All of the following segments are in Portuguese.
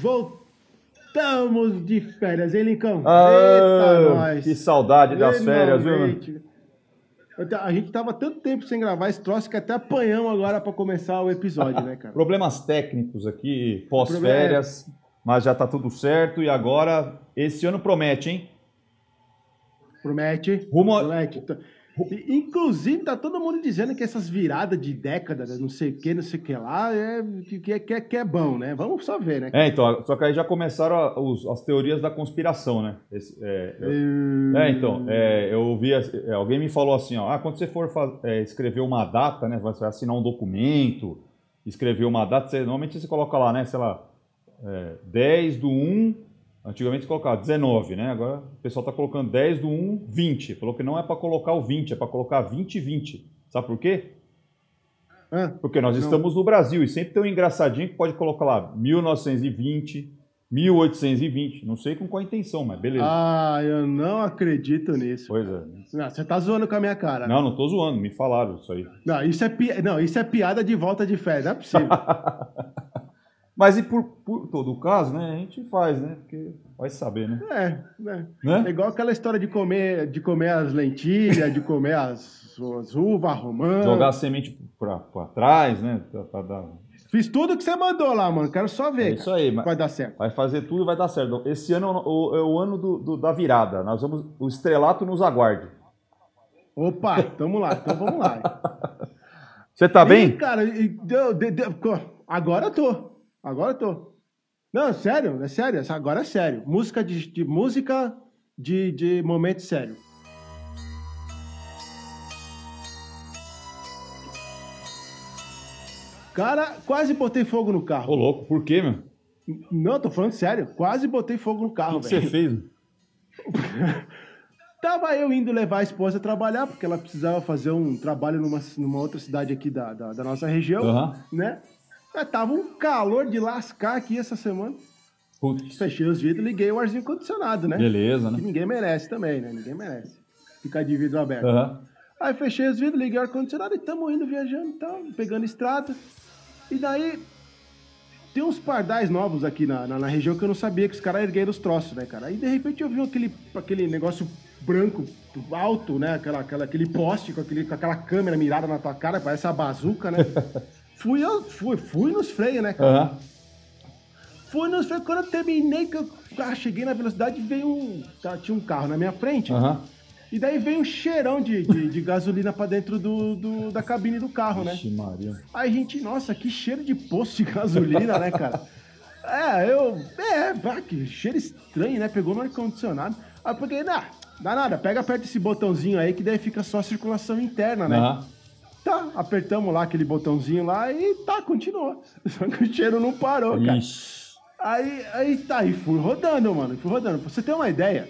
Voltamos de férias, hein, Lincão? Ah, Eita, nós. que saudade das férias, viu? A gente tava tanto tempo sem gravar esse troço que até apanhamos agora pra começar o episódio, né, cara? Problemas técnicos aqui, pós-férias, mas já tá tudo certo e agora esse ano promete, hein? Promete. Rumo a- Promete. E, Inclusive, tá todo mundo dizendo que essas viradas de década, não sei o que, não sei o que lá, é, que, que, é- que, é, bom, né? Vamos só ver, né? É, então, só que aí já começaram a- os- as teorias da conspiração, né? Esse- é, eu- É, então, é, eu ouvi, é, alguém me falou assim, ó, ah, quando você for é, escrever uma data, né, você vai assinar um documento, escrever uma data, você, normalmente você coloca lá, né, sei lá, é, 10 do 1, antigamente colocava 19, né, agora o pessoal está colocando 10 do 1, 20, falou que não é para colocar o 20, é para colocar 20 e 20, sabe por quê? Ah, Porque nós Não. estamos no Brasil e sempre tem um engraçadinho que pode colocar lá 1920, 1820, não sei com qual intenção, mas beleza. ah, eu não acredito nisso. Pois é. Não, você tá zoando com a minha cara. Não, não tô zoando, me falaram isso aí. Não, isso é, pi... não, isso é piada de volta de férias, não é possível. Mas e por, por todo o caso, né? A gente faz, né? Porque vai saber, né? é, né? É né? igual aquela história de comer, de comer as lentilhas, de comer as, as uvas romã. Jogar a semente pra, pra trás, né? Pra, pra dar... Fiz tudo que você mandou lá, mano. Quero só É ver. isso aí, mas Vai dar certo. vai fazer tudo e vai dar certo. Esse ano é o, é o ano do, do- da virada. Nós vamos. O estrelato nos aguarde. Opa, tamo lá, então vamos lá. Você tá bem? cara, e co- agora eu tô. Agora eu tô. Não, sério, é sério. Agora é sério. Música de, de- música de, de momento sério. Cara, quase botei fogo no Ô, carro. louco, por quê, meu? Não, tô falando sério. Quase botei fogo no O carro, que, que você velho. fez? Tava eu indo levar a esposa trabalhar, porque ela precisava fazer um trabalho numa, numa outra cidade aqui da, da, da nossa região, Aham. né? Mas tava um calor de lascar aqui essa semana. Putz, Fechei os vidros liguei o arzinho condicionado, né? beleza, Que né? ninguém merece também, né? Ninguém merece. Ficar de vidro aberto. Aham. Aí fechei os vidros, liguei o ar-condicionado e tamo indo viajando e tal, pegando estrada. E daí tem uns pardais novos aqui na, na, na região que eu não sabia que os caras ergueram os troços, né, cara? Aí de repente eu vi aquele, aquele negócio branco alto, né? Aquela, aquela, aquele poste com, aquele, com aquela câmera mirada na tua cara, parece uma bazuca, né? fui, eu, fui, fui nos freios, né, cara? Aham. Fui nos freios, quando eu terminei, que eu ah, cheguei na velocidade, veio um. tá, tinha um carro na minha frente. Aham. E daí veio um cheirão de, de, de gasolina pra dentro do, do- da cabine do carro, né? Vixe, Maria. Aí a gente, nossa, que cheiro de poço de gasolina, né, cara? É, eu. É, bah, que cheiro estranho, né? Pegou no ar-condicionado. Aí eu peguei, nah, dá nada, pega aperta esse botãozinho aí que daí fica só a circulação interna, né? Aham. Tá, apertamos lá aquele botãozinho lá e tá, continuou. Só que o cheiro não parou, cara. Ixi. Aí, aí tá, e fui rodando, mano, fui rodando. Pra você ter uma ideia,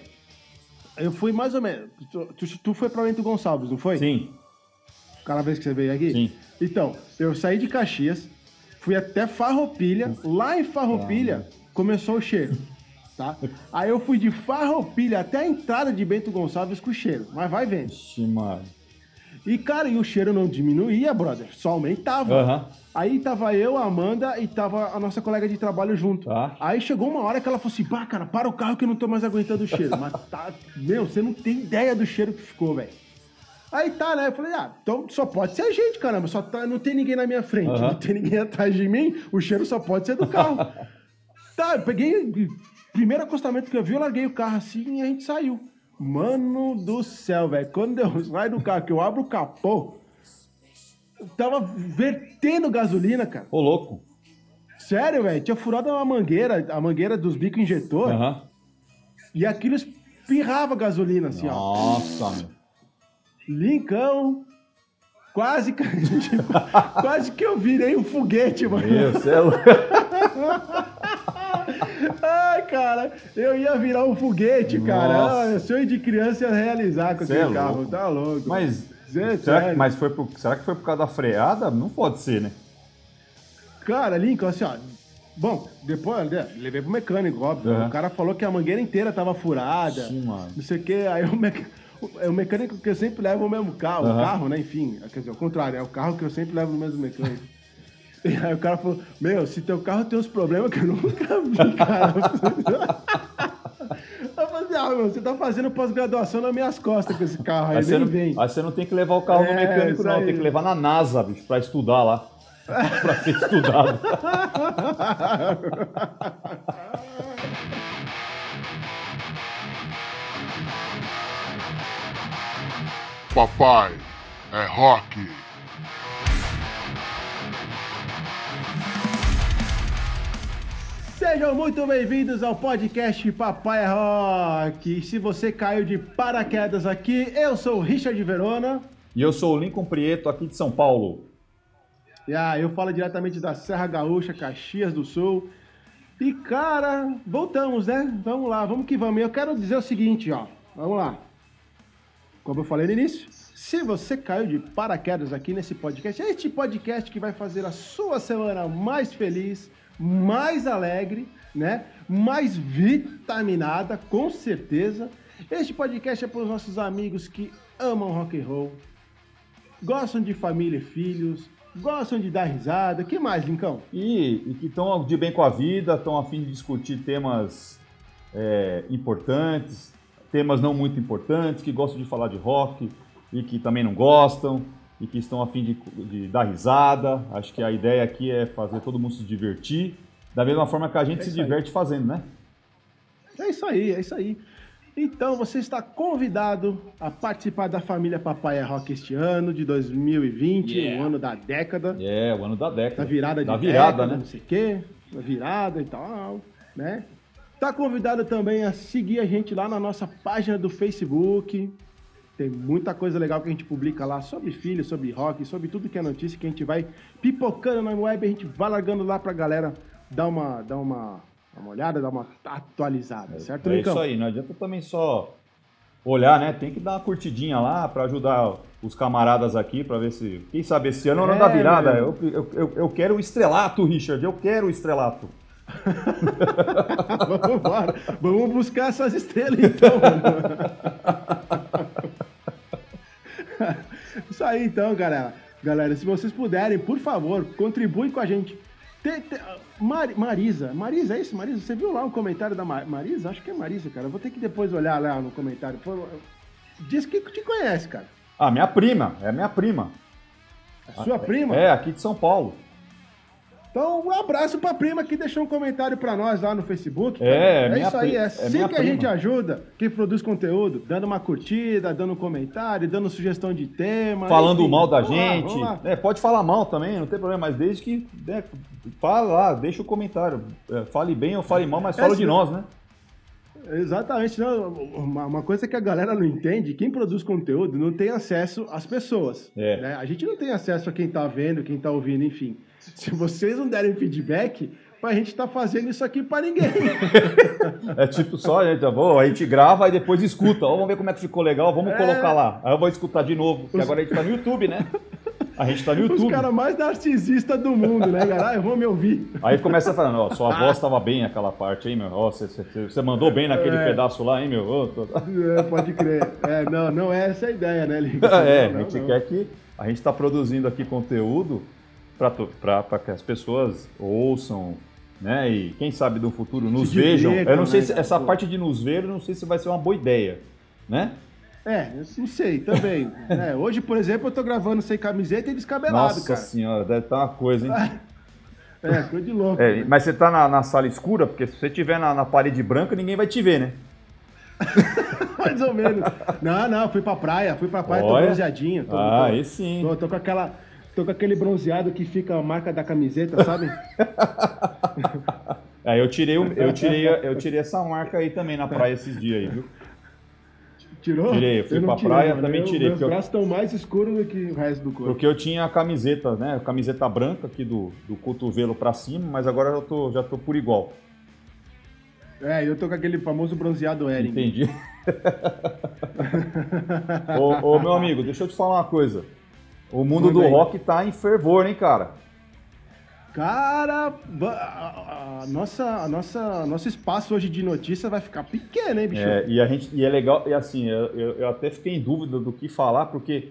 eu fui mais ou menos. Tu, tu- foi pra Bento Gonçalves, não foi? Sim, Aquela vez que você veio aqui? sim. Então, eu saí de Caxias, fui até Farroupilha, lá em Farroupilha começou o cheiro, tá? Aí eu fui de Farroupilha até a entrada de Bento Gonçalves com o cheiro, mas vai vendo. Vixe, Maria. E, cara, e o cheiro não diminuía, brother, só aumentava. Aham. Aí tava eu, a Amanda e tava a nossa colega de trabalho junto. Tá. Aí chegou uma hora que ela falou assim: pá, cara, para o carro que eu não tô mais aguentando o cheiro. Mas tá, meu, você não tem ideia do cheiro que ficou, velho. Aí tá, né? Eu falei, ah, então só pode ser a gente, caramba. Só tá, não tem ninguém na minha frente, Aham. não tem ninguém atrás de mim, o cheiro só pode ser do carro. tá, eu peguei. Primeiro acostamento que eu vi, eu larguei o carro assim e a gente saiu. Mano do céu, velho. Quando eu saio do carro, que eu abro o capô, tava vertendo gasolina, cara. Ô, louco. Sério, velho. Tinha furado uma mangueira, a mangueira dos bicos injetor, Aham. e aquilo espirrava gasolina, assim, ó. Nossa, meu. Lincão. Quase que, quase que eu virei um foguete, mano. Meu céu. Ai, cara, eu ia virar um foguete, cara. Ah, sonho de criança ia realizar com Cê aquele é carro. louco. Tá louco. Mas, Zé, será que, mas foi por, será que foi por causa da freada? Não pode ser, né? Cara, Lincoln, assim, ó. Bom, depois né, levei pro mecânico, óbvio. Aham. O cara falou que a mangueira inteira tava furada. Sim, mano. Não sei o que. Aí o, mec... o- o mecânico que eu sempre levo o mesmo carro, o Aham. carro, né? Enfim, quer dizer, ao contrário, é o carro que eu sempre levo no mesmo mecânico. E aí o cara falou, meu, se teu carro tem uns problemas que eu nunca vi, cara. Eu falei assim, ah, meu, você tá fazendo pós-graduação nas minhas costas com esse carro aí, Aí você, nem não, vem. aí você não tem que levar o carro no É, mecânico, isso não. Tem que levar na NASA, bicho, pra estudar lá. pra ser estudado. Papai é rock. Sejam muito bem-vindos ao podcast Papai Rock. Se você caiu de paraquedas aqui, eu sou o Richard Verona. E eu sou o Lincoln Prieto, aqui de São Paulo. E ah, eu falo diretamente da Serra Gaúcha, Caxias do Sul. E cara, voltamos, né? Vamos lá, vamos que vamos. E eu quero dizer o seguinte, ó. Vamos lá. Como eu falei no início, se você caiu de paraquedas aqui nesse podcast, é este podcast que vai fazer a sua semana mais feliz, mais alegre, né? Mais vitaminada, com certeza. Este podcast é para os nossos amigos que amam rock and roll, gostam de família e filhos, gostam de dar risada. que mais, Lincão? E, e que estão de bem com a vida, estão a fim de discutir temas é, importantes, temas não muito importantes, que gostam de falar de rock e que também não gostam, e que estão a fim de, de dar risada. Acho que a ideia aqui é fazer todo mundo se divertir, da mesma forma que a gente É se isso aí. diverte fazendo, né? É isso aí, é isso aí. Então você está convidado a participar da família Papai é Rock este ano de 2020, Yeah. o ano da década, É, o ano da década. da virada de Da virada, década, né? não sei o quê, da virada e tal, né? Tá convidado também a seguir a gente lá na nossa página do Facebook. Tem muita coisa legal que a gente publica lá sobre filhos, sobre rock, sobre tudo que é notícia que a gente vai pipocando na web, a gente vai largando lá pra galera dar uma, dar uma, uma olhada, dar uma atualizada, certo, É Licão? isso aí, não adianta também só olhar, né? Tem que dar uma curtidinha lá para ajudar os camaradas aqui para ver se. Quem sabe esse ano é o ano É, da virada. meu. Eu, eu, eu, eu quero o estrelato, Richard. Eu quero o estrelato. Vamos embora. Vamos buscar essas estrelas então. Isso aí então, galera. Galera, se vocês puderem, por favor, contribuem com a gente. Tem- tem- Mar- Marisa, Marisa, é isso, Marisa? Você viu lá o comentário da Ma- Marisa? Acho que é Marisa, cara. Eu vou ter que depois olhar lá no comentário. Diz que te conhece, cara. Ah, minha prima. É minha prima. A sua prima? É, aqui de São Paulo. Então, um abraço pra prima que deixou um comentário pra nós lá no Facebook. É, é isso aí, é é assim que a gente prima. ajuda quem produz conteúdo, dando uma curtida, dando um comentário, dando sugestão de tema. Falando enfim. mal da Vamos lá, gente. vamos lá. É, pode falar mal também, não tem problema, mas desde que. né, fala lá, deixa o comentário. É, fale bem ou fale mal, mas É, fala de nós, né? Exatamente. Não, uma, uma coisa que a galera não entende, quem produz conteúdo não tem acesso às pessoas. É. né? A gente não tem acesso a quem tá vendo, quem tá ouvindo, enfim. Se vocês não derem feedback, a gente tá fazendo isso aqui pra ninguém. É tipo só, a gente, a gente grava e depois escuta. Ó, vamos ver como é que ficou legal, vamos É. colocar lá. Aí eu vou escutar de novo, porque agora a gente tá no YouTube, né? A gente tá no Os YouTube. caras mais narcisistas do mundo, né, galera? Ah, eu vou me ouvir. Aí começa falando, ó, sua voz tava bem aquela parte aí, meu. Ó, você- mandou bem naquele É. pedaço lá, hein, meu? Tô- É, pode crer. É, não, não é essa a ideia, né, Liga? É, Não, a gente não. quer que a gente está produzindo aqui conteúdo para que as pessoas ouçam, né? E quem sabe no futuro nos vejam. Eu não sei né, se cara? essa Pô. parte de nos ver, eu não sei se vai ser uma boa ideia, né? É, eu não sei, também. É, hoje, por exemplo, eu tô gravando sem camiseta e descabelado, Nossa cara. senhora, deve estar uma coisa, hein? É, coisa de louco. É, mas você tá na, na sala escura, porque se você estiver na, na parede branca, ninguém vai te ver, né? Mais ou menos. Não, não, fui pra praia, fui pra praia, tô Olha. bronzeadinho. Tô, Ah, tô, aí sim. tô, tô com aquela. Tô com aquele bronzeado que fica a marca da camiseta, sabe? Aí eu tirei, eu tirei, eu tirei essa marca aí também na praia esses dias aí, viu? Tirou? Tirei, eu fui não pra tirei, praia, mano. também Eu- tirei, Meus eu- braços estão mais escuros do que o resto do corpo. Porque eu tinha a camiseta, né? A camiseta branca aqui do, do cotovelo pra cima, mas agora eu tô, já tô por igual. É, eu tô com aquele famoso bronzeado Ering. Entendi. ô, ô, meu amigo, deixa eu te falar uma coisa. O mundo Manda do aí. rock tá em fervor, hein, cara? Cara, a, a- a nossa, a nossa, nosso espaço hoje de notícia vai ficar pequeno, hein, bicho? É, e, a gente, e é legal, e assim, eu, eu- até fiquei em dúvida do que falar, porque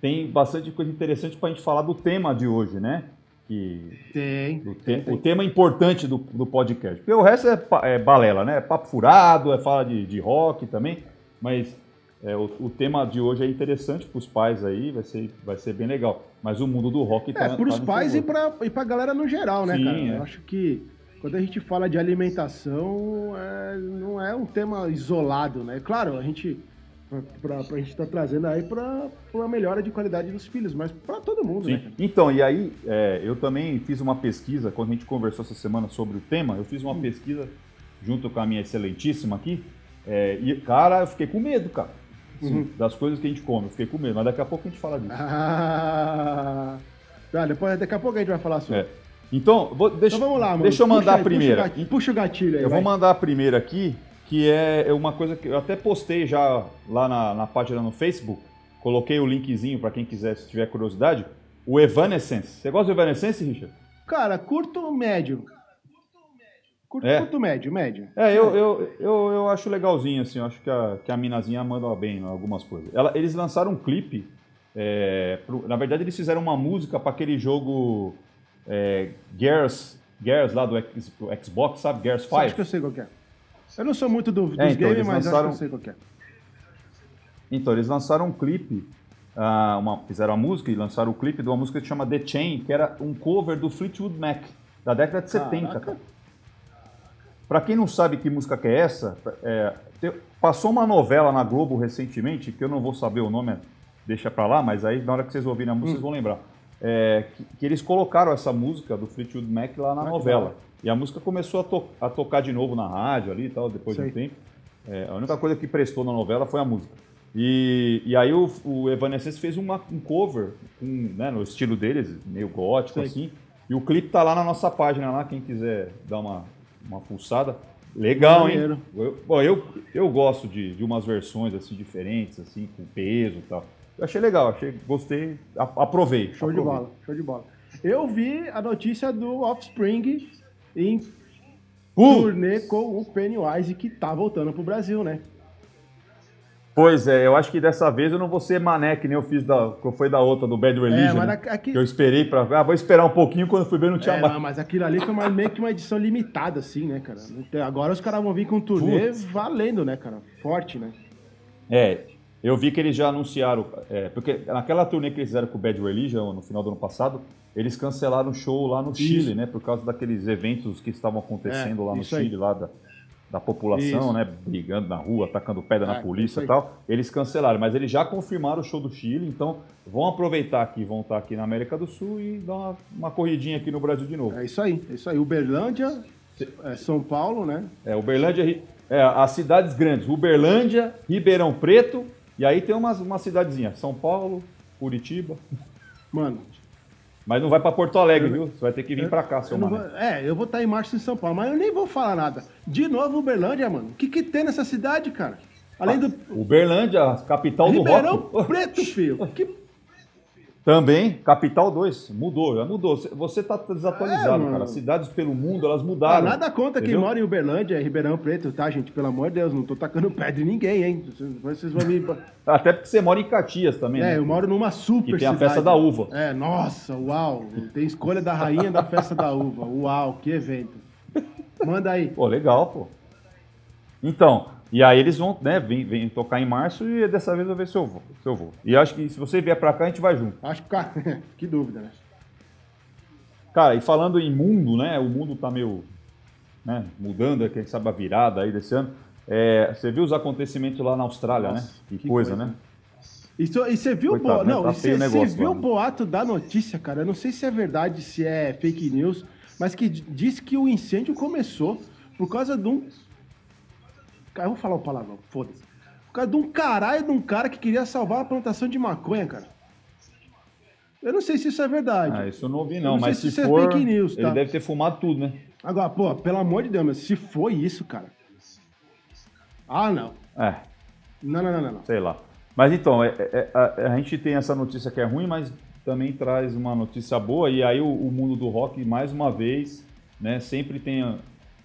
tem bastante coisa interessante pra gente falar do tema de hoje, né? que Tem. do tem, te- tem. o tema importante do, do podcast. Porque o resto é, é balela, né? É papo furado, é fala de, de rock também, mas é, o, o tema de hoje é interessante para os pais aí, vai ser, vai ser bem legal. Mas o mundo do rock tá É, pros tá no pais e pra, e pra galera no geral, né, Sim, cara? é. Eu acho que quando a gente fala de alimentação, é, não é um tema isolado, né? Claro, a gente. Pra, pra gente tá trazendo aí pra uma melhora de qualidade dos filhos, mas pra todo mundo, né? Sim. cara? Então, e aí, é, eu também fiz uma pesquisa, quando a gente conversou essa semana sobre o tema, eu fiz Hum. uma pesquisa junto com a minha excelentíssima aqui, é, e, cara, eu fiquei com medo, cara, assim, Uhum. das coisas que a gente come, eu fiquei com medo, mas daqui a pouco a gente fala disso. Ah, tá, depois, daqui a pouco a gente vai falar sobre. É. Então, vou- deixa, Então vamos lá, mano. deixa eu mandar Puxa a primeira. Puxa o gatilho, puxa o gatilho aí. Eu vai. vou mandar a primeira aqui, que é uma coisa que eu até postei já lá na, na página no Facebook. Coloquei o linkzinho para quem quiser, se tiver curiosidade. O Evanescence. Você gosta do Evanescence, Richard? Cara, curto médio. Curto, É. curto médio, médio. É, eu, eu, eu, eu acho legalzinho, assim. Eu acho que a, que a minazinha manda bem em algumas coisas. Ela- eles lançaram um clipe. é, pro- na verdade, eles fizeram uma música para aquele jogo é, Gears, Gears lá do, X- do Xbox, sabe? Gears Você acha 5. que eu sei qual que é? Eu não sou muito do, dos É, então, games, mas lançaram- acho que eu sei qual é. Então, eles lançaram um clipe, ah, uma- fizeram a música e lançaram o clipe de uma música que chama The Chain, que era um cover do Fleetwood Mac, da década de 70, Caraca. cara. Pra quem não sabe que música que é essa, é, passou uma novela na Globo recentemente, que eu não vou saber o nome, deixa pra lá, mas aí na hora que vocês ouvirem a música, vocês vão lembrar. É, que, que eles colocaram essa música do Fleetwood Mac lá na que novela. E a música começou a, to- a tocar de novo na rádio ali e tal, depois de Sei. um tempo. É, a única coisa que prestou na novela foi a música. E, e aí o, o Evanescence fez uma- um cover, com, né, no estilo deles, meio gótico Sei. assim. E o clipe tá lá na nossa página, lá, quem quiser dar uma, uma fuçada. Legal, hein? Eu, bom, eu, eu gosto de, de umas versões assim diferentes, assim, com peso e tal. Eu achei legal, achei, gostei, aprovei. Show de aprovei. bola, show de bola. Eu vi a notícia do Offspring em Uh! turnê com o Pennywise que tá voltando pro Brasil, né? Pois é, eu acho que dessa vez eu não vou ser mané que nem eu fiz da, que fui da outra do Bad Religion. É, mas né? aqui- eu esperei pra. Ah, vou esperar um pouquinho quando fui ver não tinha É, mais. não, mas aquilo ali foi meio que uma edição limitada, assim, né, cara? Tem- Agora os caras vão vir com um turnê Putz. valendo, né, cara? Forte, né? É, eu vi que eles já anunciaram, é, porque naquela turnê que eles fizeram com o Bad Religion no final do ano passado, eles cancelaram o show lá no Chile, né? Por causa daqueles eventos que estavam acontecendo É, lá no isso aí. Chile, lá da, da população, Isso. né? Brigando na rua, atacando pedra na polícia isso e tal. Eles cancelaram, mas eles já confirmaram o show do Chile, então vão aproveitar que vão estar aqui na América do Sul e dar uma, uma corridinha aqui no Brasil de novo. É isso aí, é isso aí. Uberlândia, é, São Paulo, né? É, Uberlândia, é, as cidades grandes, Uberlândia, Ribeirão Preto, e aí tem umas, uma cidadezinha, São Paulo, Curitiba. Mano, Mas não vai pra Porto Alegre, viu? Você vai ter que vir pra cá, seu mano. vou- é, eu vou estar em março em São Paulo, mas eu nem vou falar nada. De novo, Uberlândia, mano. O que, que tem nessa cidade, cara? Além do Uberlândia, capital do Ribeirão rock. Preto, filho. Que Também, capital 2. Mudou, já mudou. Você- Você tá desatualizado, É, cara. As cidades pelo mundo, elas Ah, mudaram. nada contra quem mora em Uberlândia, Ribeirão Preto, tá, gente? Pelo amor de Deus, não tô tacando pedra em ninguém, hein? Vocês vão me. Até porque você mora em Caxias também, É, né? eu moro numa super Que tem a festa da uva. É, nossa, uau. Tem escolha da rainha da festa da uva. Uau, que evento. Manda aí. Pô, legal, pô. Então, e aí eles vão, né, vem, vem tocar em março e dessa vez eu vou ver se eu vou. Se eu vou. E acho que se você vier pra cá, a gente vai junto. Acho que. cara, que dúvida, né? Cara, e falando em mundo, né? O mundo tá meio né, mudando, quem sabe a virada aí desse ano. É, você viu os acontecimentos lá na Austrália, Nossa, né? Que, que coisa, coisa. né? E você viu, o Coitado, bo... né? não, Tá o negócio viu o né? boato da notícia, cara? Eu não sei se é verdade, se é fake news, mas que diz que o incêndio começou por causa de um. Cara, eu vou falar o palavrão, foda-se. Por causa de um caralho de um cara que queria salvar a plantação de maconha, cara. Eu não sei se isso é verdade. Ah, isso eu não ouvi, não. não mas se se isso é for, fake news, ele tá? deve ter fumado tudo, né? Agora, pô, pelo amor de Deus, mas se foi isso, cara. Ah, não. É, Não, não, não, não. não. sei lá. Mas então, é- é- a, a gente tem essa notícia que é ruim, mas também traz uma notícia boa. E aí o, o mundo do rock, mais uma vez, né, sempre tem.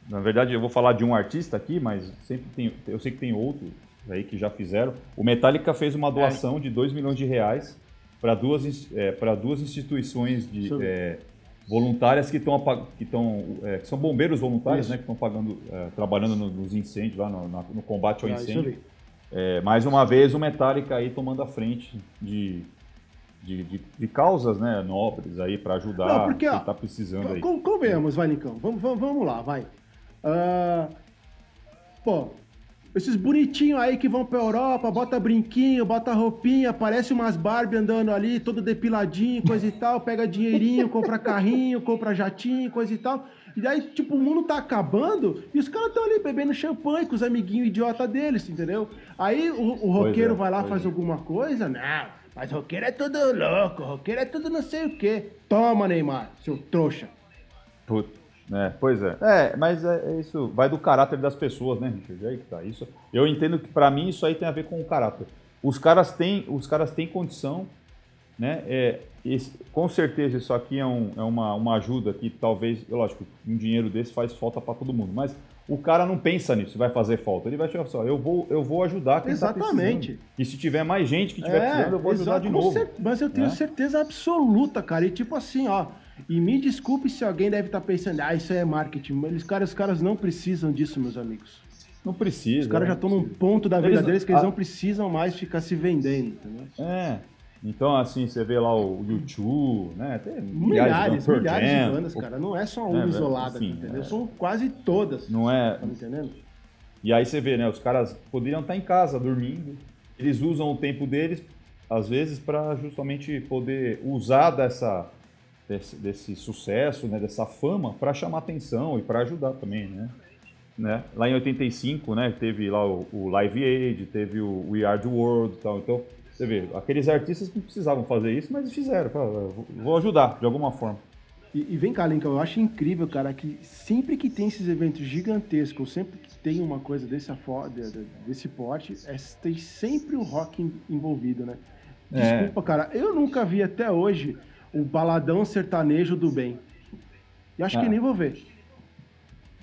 Na verdade, eu vou falar de um artista aqui, mas sempre tem. Eu sei que tem outros aí que já fizeram. O Metallica fez uma doação de 2 milhões de reais para duas, é, duas instituições de, é, voluntárias que estão que estão é, que são bombeiros voluntários, isso. né, que estão pagando, é, trabalhando nos incêndios lá no, no combate ao ah, incêndio. É, mais uma vez o Metallica aí tomando a frente de, de, de, de causas né, nobres aí para ajudar Não, porque, quem está precisando aí. Convenhamos, vai, Nicão. Vamos, vamos, vamos lá, vai. Uh, pô, esses bonitinhos aí que vão pra Europa, bota brinquinho, bota roupinha, parece umas Barbie andando ali, todo depiladinho, coisa e tal, pega dinheirinho, compra carrinho, compra jatinho, coisa e tal. E aí, tipo, o mundo tá acabando e os caras estão ali bebendo champanhe com os amiguinhos idiota deles, entendeu? Aí o, o roqueiro é, vai lá, faz é. alguma coisa, não, mas roqueiro é tudo louco, roqueiro é tudo não sei o quê. Toma, Neymar, seu trouxa. Puta. É, pois é. É, mas é, é, isso vai do caráter das pessoas, né, Richard? Aí que tá. Isso, eu entendo que para mim isso aí tem a ver com o caráter. Os caras têm, os caras têm condição, né? É, esse, com certeza isso aqui é, um, é uma, uma ajuda que talvez, lógico, um dinheiro desse faz falta para todo mundo, mas o cara não pensa nisso, vai fazer falta. Ele vai chegar só, eu vou, eu vou ajudar quem tá Exatamente. Tá e se tiver mais gente que tiver é, precisando, eu vou ajudar de novo. mas eu tenho né? certeza absoluta, cara. E tipo assim, ó, e me desculpe se alguém deve estar tá pensando, ah, isso é marketing. Eles, cara, os caras não precisam disso, meus amigos. Não precisa. Os caras já estão num ponto da vida eles, deles que eles a... não precisam mais ficar se vendendo, entendeu? É. Então, assim, você vê lá o YouTube, né? Tem milhares, milhares, milhares de bandas, cara. Não é só uma é, isolada, enfim, entendeu? É... São quase todas. Não é? Tá entendendo? E aí você vê, né? Os caras poderiam estar em casa dormindo. Eles usam o tempo deles, às vezes, para justamente poder usar dessa desse, desse sucesso, né, dessa fama, para chamar atenção e para ajudar também, né? né? Lá em 85, né, teve lá o, o Live Aid, teve o We Are The World e tal. Então, você vê, aqueles artistas não precisavam fazer isso, mas fizeram. Falaram, vou ajudar de alguma forma. E, e, vem cá, Lincoln, eu acho incrível, cara, que sempre que tem esses eventos gigantescos, sempre que tem uma coisa desse, desse porte, é, tem sempre o rock envolvido, né? É. Desculpa, é. cara, eu nunca vi até hoje o Baladão Sertanejo do Bem. E acho ah. que nem vou ver.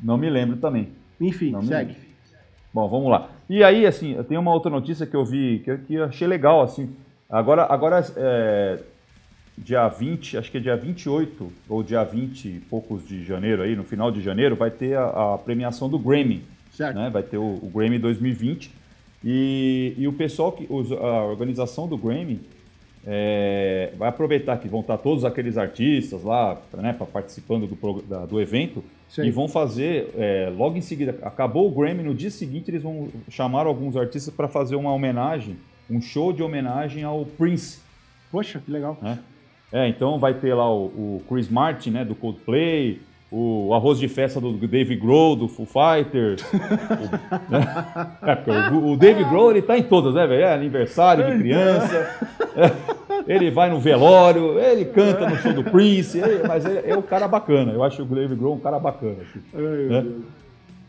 Não me lembro também. Enfim, Não segue. Bom, vamos lá. E aí, assim, eu tenho uma outra notícia que eu vi, que eu, que eu achei legal, assim. Agora, agora é, dia 20, acho que é dia 28 ou dia 20 e poucos de janeiro aí, no final de janeiro, vai ter a, a premiação do Grammy. Certo. Né? Vai ter o, o Grammy 2020. E, e o pessoal, que, a organização do Grammy é, vai aproveitar que vão estar todos aqueles artistas lá, né, participando do, da, do evento, Sim. e vão fazer, é, logo em seguida, acabou o Grammy, no dia seguinte eles vão chamar alguns artistas para fazer uma homenagem, um show de homenagem ao Prince. Poxa, que legal. É, é então vai ter lá o, o Chris Martin, né, do Coldplay, o arroz de festa do Dave Grohl, do Foo Fighters. o, né? é, o, o, Dave Grohl, ele tá em todas, né, velho? É aniversário de criança, é, ele vai no velório, ele canta no show do Prince, ele, mas ele, é um cara bacana. Eu acho o Dave Grohl um cara bacana. Assim, né?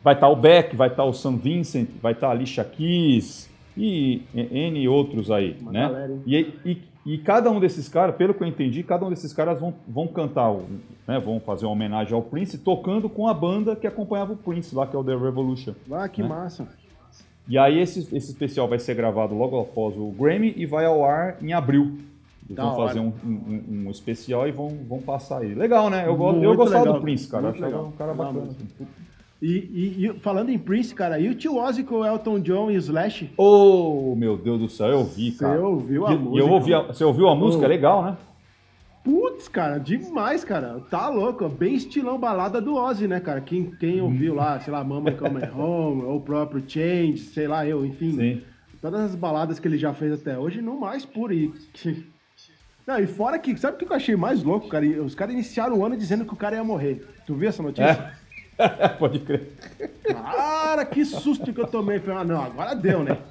Vai estar tá o Beck, vai estar tá o Sam Vincent, vai estar tá a Alicia Keys e N outros aí, Uma né? Galera, e, e, e cada um desses caras, pelo que eu entendi, cada um desses caras vão, vão cantar, né, vão fazer uma homenagem ao Prince, tocando com a banda que acompanhava o Prince lá, que é o The Revolution. Ah, que né? massa. E aí esse, esse especial vai ser gravado logo após o Grammy e vai ao ar em abril. Eles da vão hora. fazer um, um, um, especial e vão, vão passar aí. Legal, né? Eu, eu gostava legal. do Prince, cara. Muito Achava legal. um cara bacana. E, e, e, falando em Prince, cara, e o tio Ozzy com o Elton John e o Slash? Oh, meu Deus do céu, eu ouvi, cara. Você ouviu a e, música? Eu ouvi a, você ouviu a música? Oh. Legal, né? Putz, cara, demais, cara. Tá louco. Bem estilão balada do Ozzy, né, cara? Quem, quem ouviu lá, sei lá, Mama Come Home, ou o próprio Change, sei lá, eu, enfim. Sim. Todas as baladas que ele já fez até hoje, no mais por aí. Não, e fora que, sabe o que eu achei mais louco, cara? Os caras iniciaram o ano dizendo que o cara ia morrer. Tu viu essa notícia? É. Pode crer. Cara, que susto que eu tomei. Falei, ah, não, agora deu, né?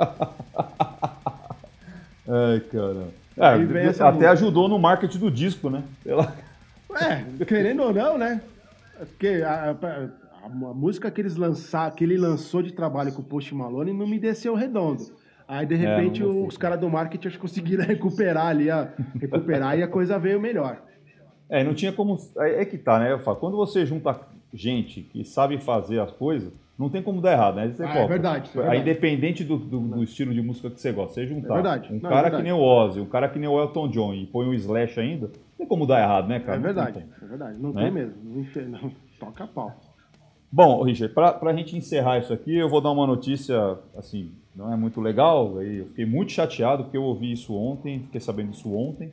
Ai, cara. É, até música. ajudou no marketing do disco, né? Pela... É, querendo ou não, né? Porque a, a, a, música que, eles lançar, que ele lançou de trabalho com o Post Malone não me desceu redondo. Aí, de é, repente, é, os caras do marketing acho conseguiram recuperar ali, a, recuperar e a coisa veio melhor. É, não tinha como. É, é que tá, né? Eu falo, quando você junta gente que sabe fazer as coisas, não tem como dar errado, né? Você, ah, é verdade. É verdade. Independente do, do, do, estilo de música que você gosta, você juntar é verdade. um não, cara é que nem o Ozzy, um cara que nem o Elton John e põe um Slash ainda, não tem como dar errado, né, cara? É verdade, é verdade. Não né? tem mesmo. Não, não, toca pau. Bom, Richard, para a gente encerrar isso aqui, eu vou dar uma notícia, assim, não é muito legal. Eu fiquei muito chateado porque eu ouvi isso ontem, fiquei sabendo disso ontem,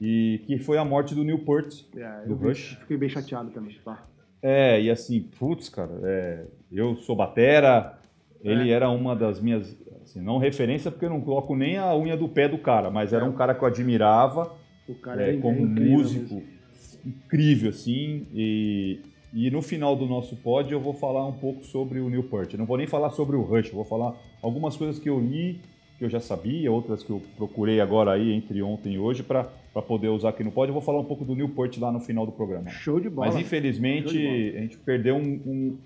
e que foi a morte do Newport, é, do Rush. Fiquei bem chateado também, tá? É, e assim, putz, cara, é, eu sou batera, ele é. era uma das minhas, assim, não referência porque eu não coloco nem a unha do pé do cara, mas era um cara que eu admirava cara é, como músico, mesmo. incrível, assim, e e no final do nosso pod eu vou falar um pouco sobre o Newport. Eu não vou nem falar sobre o Rush, eu vou falar algumas coisas que eu li, que eu já sabia, outras que eu procurei agora aí entre ontem e hoje para poder usar aqui no pod. Eu vou falar um pouco do Newport lá no final do programa. Show de bola. Mas infelizmente a gente perdeu um, um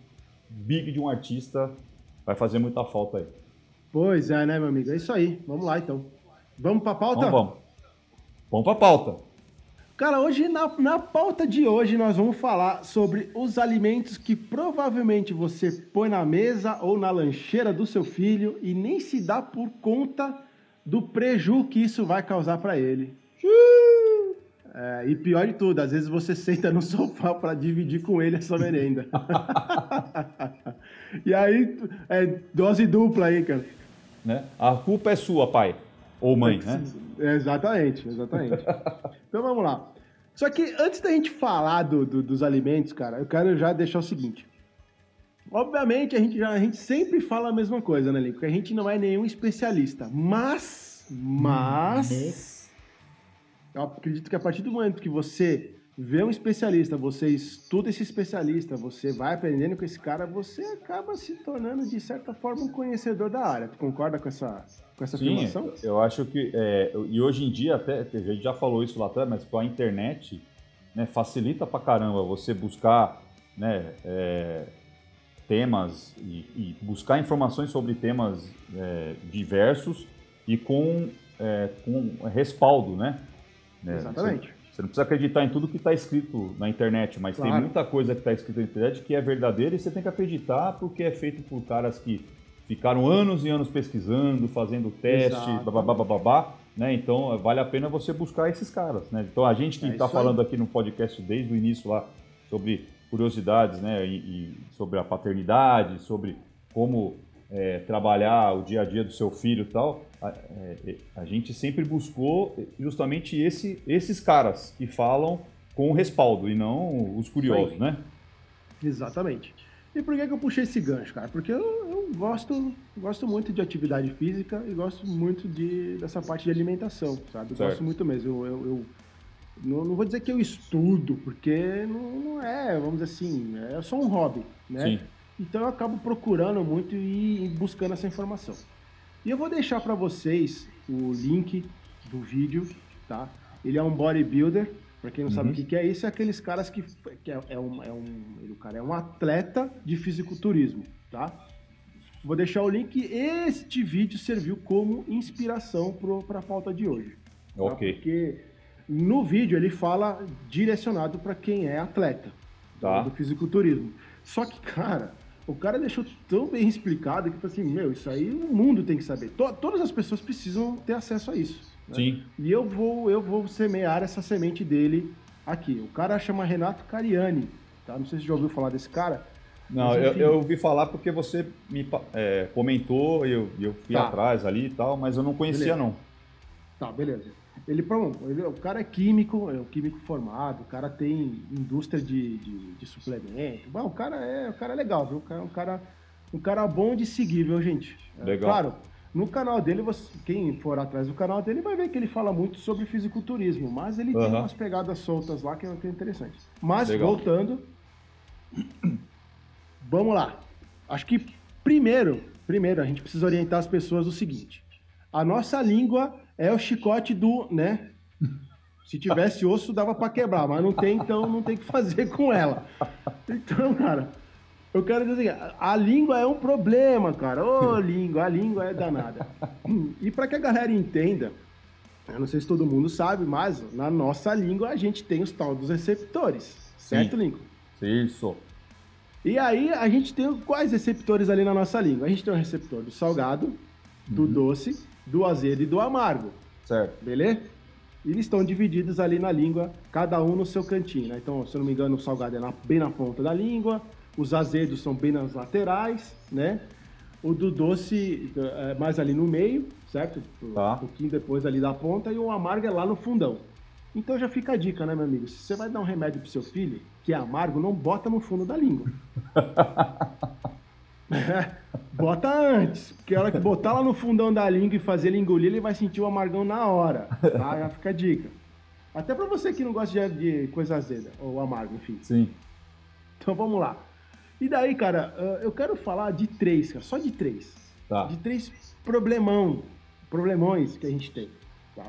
big de um artista, vai fazer muita falta aí. Pois é, né, meu amigo? É isso aí. Vamos lá então. Vamos para a pauta? Então, vamos. Vamos para a pauta. Cara, hoje na, na pauta de hoje nós vamos falar sobre os alimentos que provavelmente você põe na mesa ou na lancheira do seu filho e nem se dá por conta do preju que isso vai causar para ele. É, e pior de tudo, às vezes você senta no sofá para dividir com ele a sua merenda. e aí, é dose dupla aí, cara. Né? A culpa é sua, pai. Ou mãe, né? Exatamente, exatamente. então vamos lá. Só que antes da gente falar do, do, dos alimentos, cara, eu quero já deixar o seguinte. Obviamente, a gente, já, a gente sempre fala a mesma coisa, né, Link? Porque a gente não é nenhum especialista. Mas, mas... Eu acredito que a partir do momento que você vê um especialista, você estuda esse especialista, você vai aprendendo com esse cara, você acaba se tornando, de certa forma, um conhecedor da área. Tu concorda com essa, com essa Sim, afirmação? eu acho que, é, e hoje em dia, até, a gente já falou isso lá atrás, mas com a internet, né, facilita pra caramba você buscar né, é, temas e, e, buscar informações sobre temas é, diversos e com, é, com respaldo, né? né Exatamente. Você não precisa acreditar em tudo que está escrito na internet, mas claro. tem muita coisa que está escrita na internet que é verdadeira e você tem que acreditar porque é feito por caras que ficaram anos e anos pesquisando, fazendo teste, babá, né? Então vale a pena você buscar esses caras, né? Então a gente que está é falando aqui no podcast desde o início lá sobre curiosidades, né? E, e sobre a paternidade, sobre como é, trabalhar o dia a dia do seu filho e tal, a, é, a gente sempre buscou justamente esse, esses caras que falam com respaldo e não os curiosos, né? Exatamente. E por que, que eu puxei esse gancho, cara? Porque eu, eu, gosto, gosto muito de atividade física e gosto muito de, dessa parte de alimentação, sabe? Eu gosto muito mesmo. Eu, eu, eu não, não, vou dizer que eu estudo, porque não, não, é, vamos dizer assim, é só um hobby, né? Sim. Então eu acabo procurando muito e buscando essa informação. E eu vou deixar para vocês o link do vídeo, tá? Ele é um bodybuilder, para quem não uhum. sabe o que, que é isso, é aqueles caras que, que é, é, um, é um, o cara é um atleta de fisiculturismo, tá? Vou deixar o link. Este vídeo serviu como inspiração para a pauta de hoje. Tá? Ok. Porque no vídeo ele fala direcionado para quem é atleta tá. do fisiculturismo. Só que, cara, o cara deixou tão bem explicado que, tipo assim, meu, isso aí o mundo tem que saber. To todas as pessoas precisam ter acesso a isso. Né? Sim. E eu vou, eu vou semear essa semente dele aqui. O cara chama Renato Cariani, tá? Não sei se você já ouviu falar desse cara. Não, eu, eu, ouvi falar porque você me é, comentou e eu, eu fui tá. atrás ali e tal, mas eu não conhecia beleza. não. Tá, beleza. Ele, ele, o cara é químico, é um químico formado, o cara tem indústria de, de, de suplemento. Bom, o cara é, o cara é legal, viu? O cara, um, cara, um cara bom de seguir, viu, gente? É, legal. Claro, no canal dele, você, quem for atrás do canal dele vai ver que ele fala muito sobre fisiculturismo, mas ele uhum. tem umas pegadas soltas lá que é, que é interessante. Mas, legal. voltando, vamos lá. Acho que primeiro, primeiro a gente precisa orientar as pessoas o seguinte. A nossa língua é o chicote do, né? Se tivesse osso, dava para quebrar, mas não tem, então não tem que fazer com ela. Então, cara, eu quero dizer assim, a língua é um problema, cara. Ô, língua, a língua é danada. E para que a galera entenda, eu não sei se todo mundo sabe, mas na nossa língua a gente tem os tal dos receptores, certo, Sim. Lincoln? Isso. E aí a gente tem quais receptores ali na nossa língua? A gente tem o receptor do salgado, do Uhum. doce, do azedo e do amargo, Certo. beleza? E eles estão divididos ali na língua, cada um no seu cantinho, né? Então, se eu não me engano, o salgado é na- bem na ponta da língua, os azedos são bem nas laterais, né? O do doce é mais ali no meio, certo? Tá. Um pouquinho depois ali da ponta, e o amargo é lá no fundão. Então já fica a dica, né, meu amigo? Se você vai dar um remédio pro seu filho, que é amargo, não bota no fundo da língua. bota antes, porque a hora que botar lá no fundão da língua e fazer ele engolir, ele vai sentir o amargão na hora, tá? Já fica a dica. Até pra você que não gosta de, de coisa azeda, ou amargo, enfim. Sim. Então vamos lá. E daí, cara, ah, eu quero falar de três, cara, só de três. Tá. De três problemão, problemões que a gente tem, tá?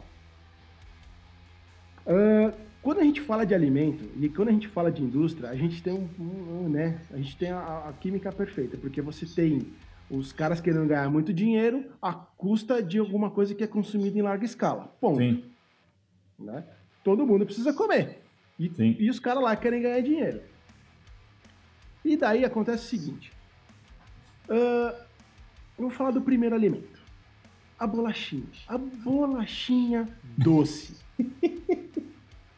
Ah, quando a gente fala de alimento e quando a gente fala de indústria, a gente tem um, um- um, né? A gente tem a, a química perfeita, porque você tem os caras querendo ganhar muito dinheiro à custa de alguma coisa que é consumida em larga escala. Ponto. Sim. Né? Todo mundo precisa comer. E, Sim. e os caras lá querem ganhar dinheiro. E daí acontece o seguinte. Ah, eu vou falar do primeiro alimento. A bolachinha. A bolachinha doce.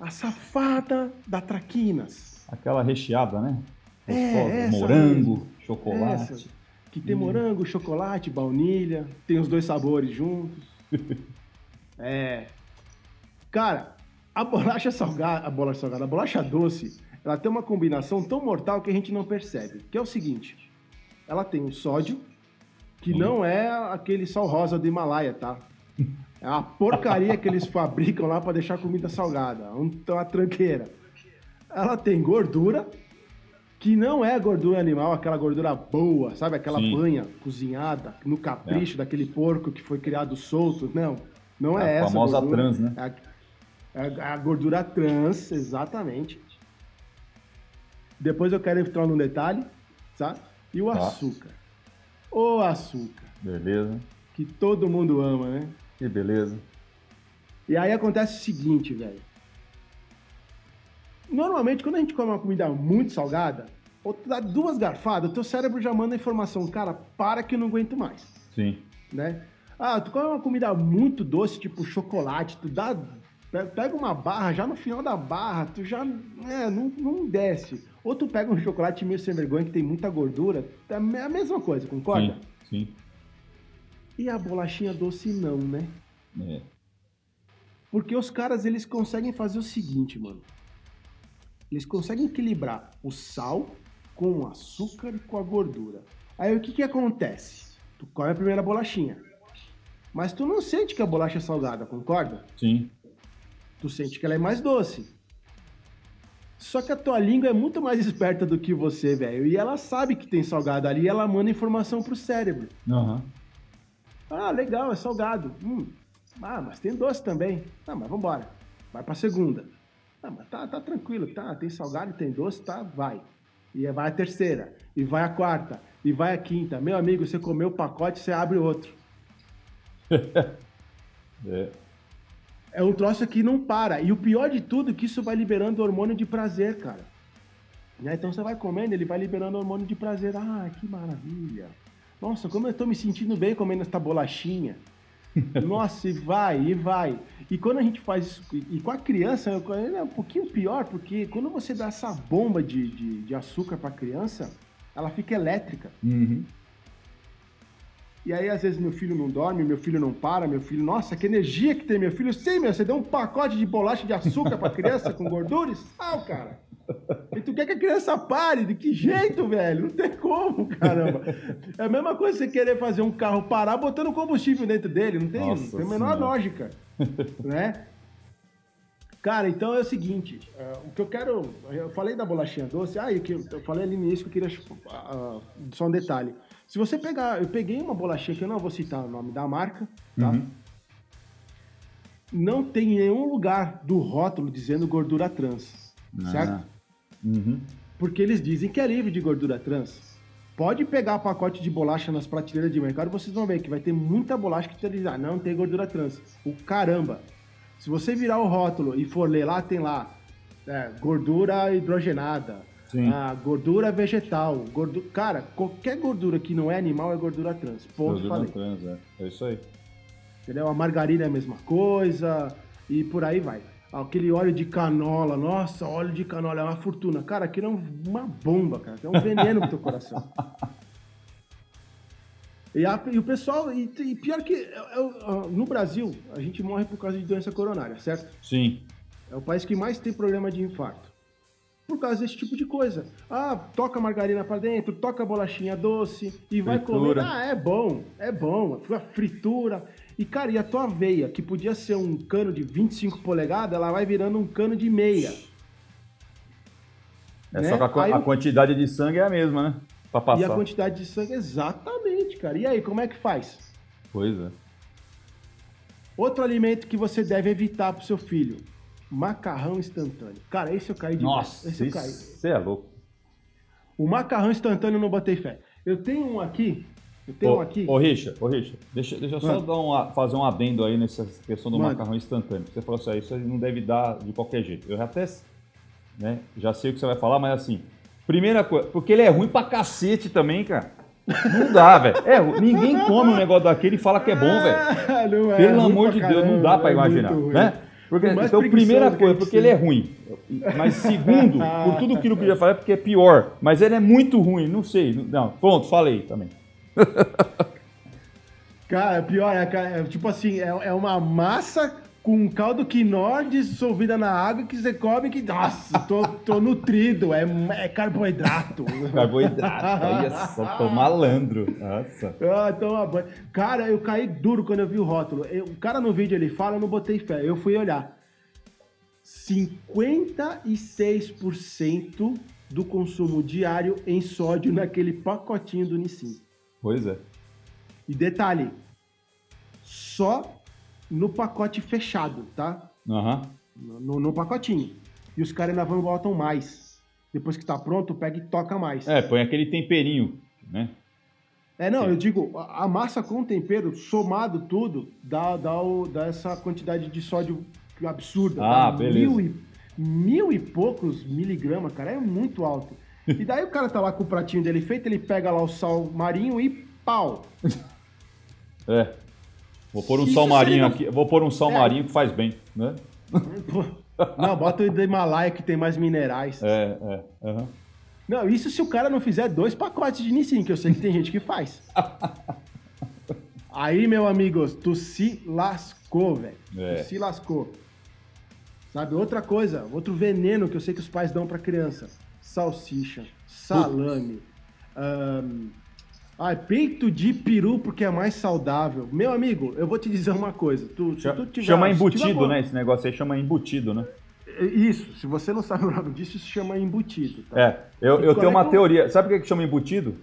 a safada da Traquinas. Aquela recheada, né? É, Morango, mesmo. chocolate. Essa, que tem morango, chocolate, baunilha, tem os dois sabores juntos. é. Cara, a bolacha salgada, a bolacha salgada, a bolacha doce, ela tem uma combinação tão mortal que a gente não percebe. Que é o seguinte: ela tem o sódio, que Sim. não é aquele sal rosa do Himalaia, tá? É uma porcaria que eles fabricam lá para deixar a comida salgada. Um- Uma tranqueira. Ela tem gordura, que não é gordura animal, aquela gordura boa, sabe? Aquela Sim. banha cozinhada no capricho daquele porco que foi criado solto. Não, não é, A essa. famosa gordura. trans, né? É a, é a gordura trans, exatamente. Depois eu quero entrar num detalhe, tá? E o Tá. açúcar. O açúcar, Beleza. que todo mundo ama, né? Que beleza. E aí acontece o seguinte, velho. Normalmente, quando a gente come uma comida muito salgada, ou tu dá duas garfadas, o teu cérebro já manda a informação, cara, para que eu não aguento mais, Sim. né? Ah, tu come uma comida muito doce, tipo chocolate, tu dá. pe- Pega uma barra, já no final da barra, tu já. É, não, não desce. Ou tu pega um chocolate meio sem vergonha que tem muita gordura, é a mesma coisa, concorda? Sim. E a bolachinha doce não, né? É. Porque os caras, eles conseguem fazer o seguinte, mano. Eles conseguem equilibrar o sal com o açúcar e com a gordura. Aí o que que acontece? Tu come a primeira bolachinha. Mas tu não sente que a bolacha é salgada, concorda? Sim. Tu sente que ela é mais doce. Só que a tua língua é muito mais esperta do que você, velho. E ela sabe que tem salgado ali e ela manda informação pro cérebro. Aham. Ah, legal, é salgado. Hum. Ah, mas tem doce também. Ah, mas vambora. Vai pra segunda. Ah, mas tá, tá tranquilo, tá? Tem salgado e tem doce, tá? Vai. E vai a terceira. E vai a quarta. E vai a quinta. Meu amigo, você comeu o pacote, você abre outro. É. É um troço que não para. E o pior de tudo é que isso vai liberando hormônio de prazer, cara. Né? Então você vai comendo, ele vai liberando hormônio de prazer. Ah, que maravilha. Nossa, como eu tô me sentindo bem comendo essa bolachinha. Nossa, e vai, e vai. E quando a gente faz isso, e com a criança, é um pouquinho pior, porque quando você dá essa bomba de, de, de açúcar pra criança, ela fica elétrica. Uhum. E aí, às vezes, meu filho não dorme, meu filho não para, meu filho, nossa, que energia que tem meu filho. Sim, meu, você deu um pacote de bolacha de açúcar pra criança com gordura? Ah, cara. E tu quer que a criança pare? De que jeito, velho? Não tem como, caramba. É a mesma coisa você querer fazer um carro parar botando combustível dentro dele. Não tem, não tem a menor lógica. né? Cara, então é o seguinte, é, o que eu quero. Eu falei da bolachinha doce, ah, e que eu eu falei ali no início que eu queria. ah, ah, só um detalhe. Se você pegar. Eu peguei uma bolachinha que eu não vou citar o nome da marca, tá? Uhum. Não tem em nenhum lugar do rótulo dizendo gordura trans. Certo? Ah. Uhum. Porque eles dizem que é livre de gordura trans. Pode pegar pacote de bolacha nas prateleiras de mercado, vocês vão ver que vai ter muita bolacha que diz, ah, não tem gordura trans. O caramba! Se você virar o rótulo e for ler lá, tem lá é, gordura hidrogenada, Sim. a gordura vegetal. Gordura, cara, qualquer gordura que não é animal é gordura trans. Ponto, Gordura falei. trans, é. É isso aí. Entendeu? A margarina é a mesma coisa e por aí vai. Aquele óleo de canola, nossa, óleo de canola é uma fortuna. Cara, aquilo é uma bomba, cara. É um veneno pro teu coração. E, a- e o pessoal, e, e pior que é- é- no Brasil, a gente morre por causa de doença coronária, certo? Sim. É o país que mais tem problema de infarto. Por causa desse tipo de coisa. Ah, toca margarina pra dentro, toca bolachinha doce e vai Fritura. comer. Ah, é bom, é bom. Fritura. E, cara, e a tua veia, que podia ser um cano de 25 polegadas, ela vai virando um cano de meia. É Né? só que a, Aí a quantidade de sangue é a mesma, né? Pra E passar. a quantidade de sangue, exatamente, cara. E aí, como é que faz? Pois é. Outro alimento que você deve evitar pro seu filho. Macarrão instantâneo. Cara, esse eu caí de Nossa, Esse eu caí. você é louco. O macarrão instantâneo eu não botei fé. Eu tenho um aqui. Eu tenho Ô, aqui. ô Richard, ô Richard, deixa, deixa eu só dar um fazer um adendo aí nessa questão do Manda. macarrão instantâneo. Você falou assim, ah, isso aí não deve dar de qualquer jeito. Eu até né, já sei o que você vai falar, mas assim, primeira coisa, porque ele é ruim pra cacete também, cara. Não dá, velho. É, ninguém come um negócio daquele e fala que é bom, velho. Ah, é, Pelo ruim amor de Deus, não dá pra é imaginar, né? Porque, então, primeira coisa, porque ele é ruim. Mas segundo, por tudo aquilo que eu já falei, é porque é pior. Mas ele é muito ruim, não sei. Não, pronto, falei também. Cara, pior, é, é tipo assim, é, é uma massa com caldo quinó dissolvida na água que você come que, nossa, tô, tô nutrido, é, é carboidrato. Carboidrato, olha só, tô malandro. Nossa. Ah, toma banho. Cara, eu caí duro quando eu vi o rótulo. Eu- o cara no vídeo ele fala, eu não botei fé. Eu fui olhar. 56% do consumo diário em sódio naquele pacotinho do Nissin. Pois é. E detalhe, só no pacote fechado, tá? Aham. No, no pacotinho. E os caras ainda vão botam mais. Depois que tá pronto, pega e toca mais. É, põe aquele temperinho, né? É, não, Sim. eu digo, a massa com tempero, somado tudo, dá, dá, o- dá essa quantidade de sódio absurda. Ah, dá beleza. Mil e, mil e poucos miligramas, cara, é muito alto. E daí o cara tá lá com o pratinho dele feito, ele pega lá o sal marinho e pau. É. Vou pôr um Isso sal marinho seria- aqui. Vou pôr um sal É. marinho que faz bem, né? Não, bota o do Himalaia que tem mais minerais. É, é. aham. Não, isso se o cara não fizer dois pacotes de Nissin, que eu sei que tem gente que faz. Aí, meu amigo, tu se lascou, velho. É. Tu se lascou. Sabe, outra coisa, outro veneno que eu sei que os pais dão pra criança. Salsicha, salame, ai, peito de peru porque é mais saudável. Meu amigo, eu vou te dizer uma coisa. Tu, se tu tiver- Chama tiver embutido, uma- né? Esse negócio aí chama embutido, né? Isso, se você não sabe o nome disso, isso chama embutido, tá? É, eu, eu tenho é uma que- teoria. Sabe por que que chama embutido?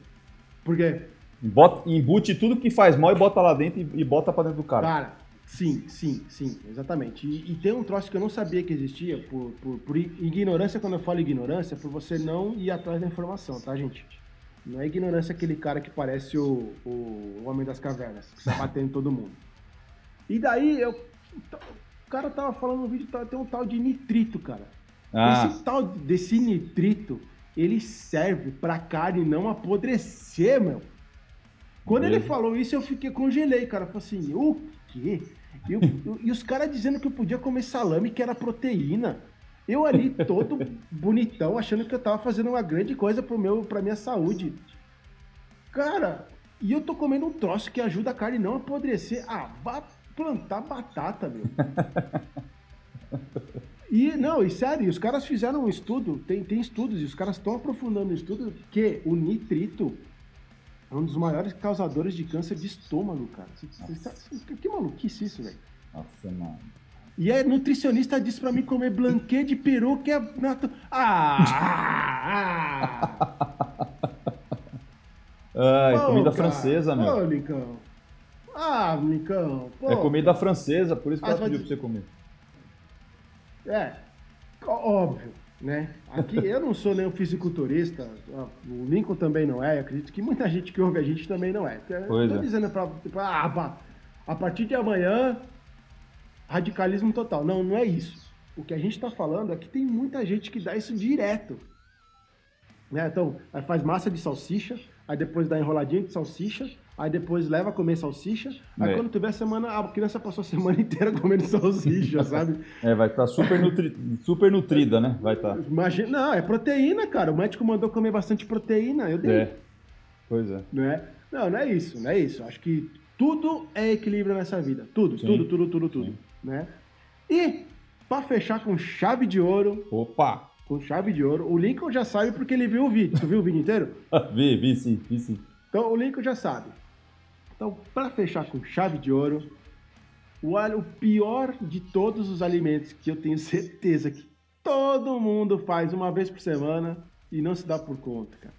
Por quê? Bota, embute tudo que faz mal e bota lá dentro e, e bota pra dentro do cara. Cara, sim, sim, sim, exatamente. E, e tem um troço que eu não sabia que existia, por, por, por ignorância, quando eu falo ignorância, é por você não ir atrás da informação, tá, gente? Não é ignorância aquele cara que parece o, o Homem das Cavernas, que está batendo em todo mundo. E daí, eu, o cara tava falando no vídeo, tá- tem um tal de nitrito, cara. Ah, Esse tal desse nitrito, ele serve pra carne não apodrecer, meu. Quando ele Mesmo? falou isso, eu fiquei congelei, cara. Eu falei assim, o quê? E, e os caras dizendo que eu podia comer salame, que era proteína. Eu ali, todo bonitão, achando que eu tava fazendo uma grande coisa pro meu, pra minha saúde. Cara, e eu tô comendo um troço que ajuda a carne não apodrecer. Ah, vá plantar batata, meu. E, não, e sério, os caras fizeram um estudo, tem, tem estudos, e os caras estão aprofundando o estudo, que o nitrito é um dos maiores causadores de câncer de estômago, cara. Cê- cê tá- que maluquice isso, velho. nossa, mano. E a nutricionista disse pra mim comer blanquê de peru, que é... Ah! ah, é Pô, comida cara. francesa, meu. Ô, Nicão. Ah, Nicão. pô. É comida francesa, por isso que Ah, ela você pediu pra você comer. É, óbvio, né? Aqui eu não sou nenhum fisiculturista, o Lincoln também não é, acredito que muita gente que ouve a gente também não é. Tô é. dizendo pra, pra- ah, a partir de amanhã, radicalismo total. Não, não é isso. O que a gente tá falando é que tem muita gente que dá isso direto. Né? Então, faz massa de salsicha, aí depois dá enroladinha de salsicha, aí depois leva a comer salsicha. Aí É. quando tiver semana, a criança passou a semana inteira comendo salsicha, sabe? É, vai estar super, nutri... super nutrida, né? Vai estar. Imagina, não, é proteína, cara. O médico mandou comer bastante proteína, eu dei. É. Pois é. Não é? Não, não é isso, não é isso. Acho que tudo é equilíbrio nessa vida. Tudo, Sim. tudo, tudo, tudo, tudo. Sim. Né? E, pra fechar com chave de ouro, Opa! com chave de ouro, o Lincoln já sabe porque ele viu o vídeo. Tu viu o vídeo inteiro? vi, vi sim, vi sim. Então, o Lincoln já sabe. Então, pra fechar com chave de ouro, o, pior de todos os alimentos que eu tenho certeza que todo mundo faz uma vez por semana e não se dá por conta, cara.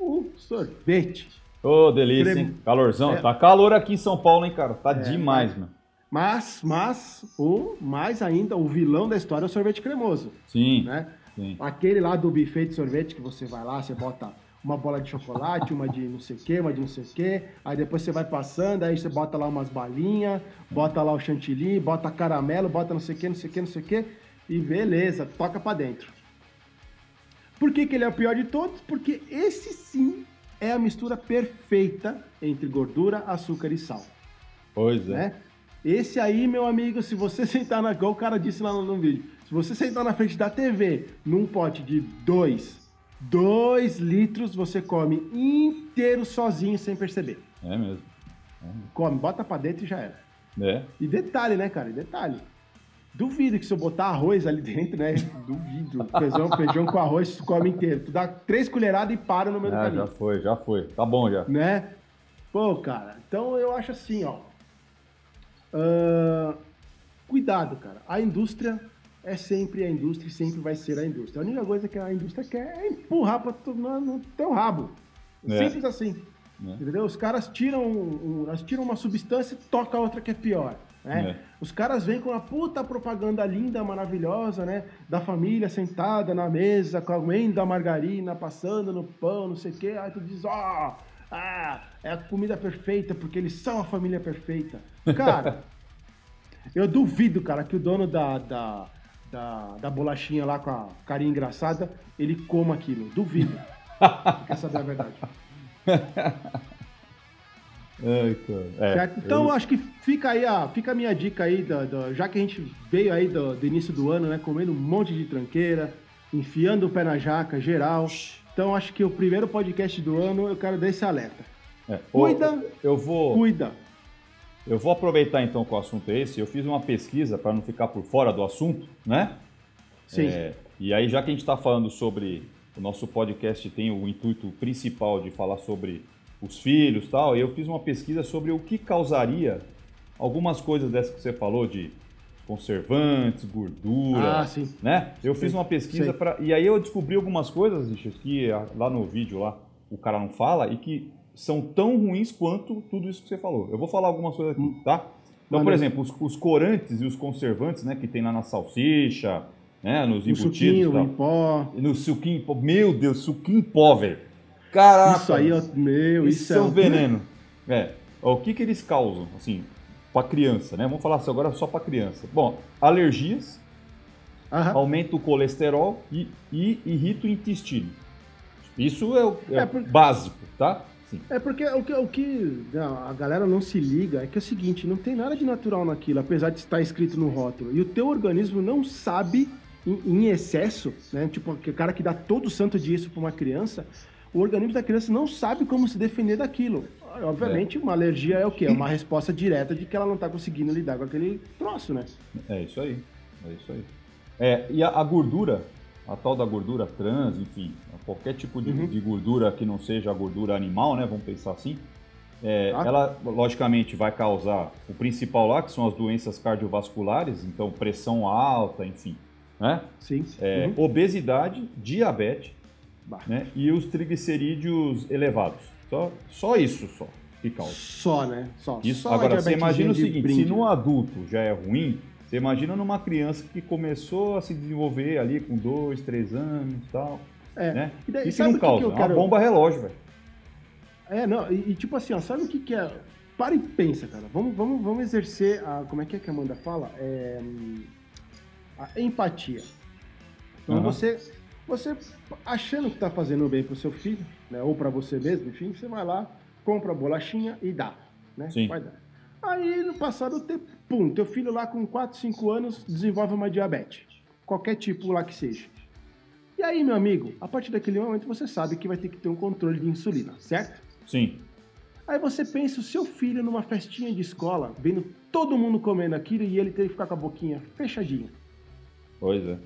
O sorvete. Ô, delícia, Creme. hein? Calorzão. É. Tá calor aqui em São Paulo, hein, cara? Tá demais, meu. Mas, mas, o mais ainda, o vilão da história é o sorvete cremoso, Sim, né? sim. Aquele lá do buffet de sorvete que você vai lá, você bota uma bola de chocolate, uma de não sei o que, uma de não sei o que, aí depois você vai passando, aí você bota lá umas balinhas, bota lá o chantilly, bota caramelo, bota não sei o que, não sei o que, não sei o que, e beleza, toca pra dentro. Por que, que ele é o pior de todos? Porque esse sim é a mistura perfeita entre gordura, açúcar e sal Pois é. né? Esse aí, meu amigo, se você sentar na. Igual o cara disse lá no, no vídeo. Se você sentar na frente da TV num pote de 2, 2 litros, você come inteiro sozinho sem perceber. É mesmo. Come, bota pra dentro e já era. É. E detalhe, né, cara? E detalhe. Duvido que se eu botar arroz ali dentro, né? Duvido. Feijão, feijão com arroz, tu come inteiro. Tu dá três colheradas e para no meio do Ah, caminho já foi, já foi. Tá bom já. né? Pô, cara, então eu acho assim, ó. Ah, cuidado, cara. A indústria é sempre a indústria e sempre vai ser a indústria. A única coisa que a indústria quer é empurrar tu, no, no teu rabo. É. Simples assim. É. Entendeu? Os caras tiram, um, tiram uma substância e toca a outra que é pior. Né? É. Os caras vêm com uma puta propaganda linda, maravilhosa, né? Da família sentada na mesa, comendo a margarina, passando no pão, não sei o quê. Aí tu diz, ó, ah, é a comida perfeita, porque eles são a família perfeita. Cara, eu duvido, cara, que o dono da, da, da, da bolachinha lá com a carinha engraçada, ele coma aquilo. Duvido. Quer saber a verdade. É, Certo? Então, eu- acho que fica aí a, fica a minha dica aí, da, da- já que a gente veio aí do, do início do ano, né, comendo um monte de tranqueira, enfiando o pé na jaca, geral. Então, acho que o primeiro podcast do ano, eu quero dar esse alerta. é. Cuida. Eu vou, Cuida. Eu vou aproveitar então que o assunto é esse. Eu fiz uma pesquisa para não ficar por fora do assunto, né? Sim. É, e aí, já que a gente está falando sobre. O nosso podcast tem o intuito principal de falar sobre os filhos e tal, e eu fiz uma pesquisa sobre o que causaria algumas coisas dessas que você falou, de conservantes, gordura. Ah, sim. Né? Eu fiz Sei, uma pesquisa para. E aí eu descobri algumas coisas, Richard, que lá no vídeo lá o cara não fala e que são tão ruins quanto tudo isso que você falou. Eu vou falar algumas coisas aqui, tá? Então, por exemplo, os, os corantes e os conservantes, né, que tem lá na salsicha, né, nos embutidos suquinho, em pó. No suquinho em pó. Meu Deus, suquinho em pó, velho. Caraca. Isso aí, ó, meu, isso, isso, é é um veneno. É, o que que eles causam, assim, pra criança, né? Vamos falar assim agora só pra criança. Bom, alergias, Aham. aumenta o colesterol e, e irrita o intestino. Isso é o é É, por- básico, tá? Sim. É porque o que, o que não, a galera não se liga é que é o seguinte, não tem nada de natural naquilo, apesar de estar escrito no rótulo. E o teu organismo não sabe, em, em excesso, né? Tipo, o cara que dá todo santo dia isso para uma criança, o organismo da criança não sabe como se defender daquilo. Obviamente, uma alergia é o quê? É uma resposta direta de que ela não está conseguindo lidar com aquele troço, né? É isso aí. É isso aí. É, e a, a gordura, a tal da gordura trans, enfim, qualquer tipo de, Uhum. de gordura que não seja a gordura animal, né? Vamos pensar assim. é, Tá. Ela, logicamente, vai causar o principal lá, que são as doenças cardiovasculares, então pressão alta, enfim, né? Sim. É, Uhum. obesidade, diabetes, Bah. né? E os triglicerídeos elevados. Só, só isso só que causa. Só, né? Só. Isso. Só Agora, você imagina o seguinte, brinde, se no né? adulto já é ruim, você imagina numa criança que começou a se desenvolver ali com dois, três anos e tal, É. né? E daí, Isso não o que causa, eu é quero- uma bomba relógio, velho. É, não, e, e tipo assim, ó, sabe o que, que é? Para e pensa, cara. Vamos, vamos, vamos exercer a. Como é que é que a Amanda fala? É, a empatia. Então Aham. você Você, achando que tá fazendo bem pro seu filho, né? Ou para você mesmo, enfim, você vai lá, compra a bolachinha e dá, né? Sim. Vai dar. Aí, no passado tempo, pum, teu filho lá com 4, 5 anos desenvolve uma diabetes. Qualquer tipo lá que seja. E aí, meu amigo, a partir daquele momento você sabe que vai ter que ter um controle de insulina, certo? Sim. Aí você pensa o seu filho numa festinha de escola, vendo todo mundo comendo aquilo e ele ter que ficar com a boquinha fechadinha. Pois é.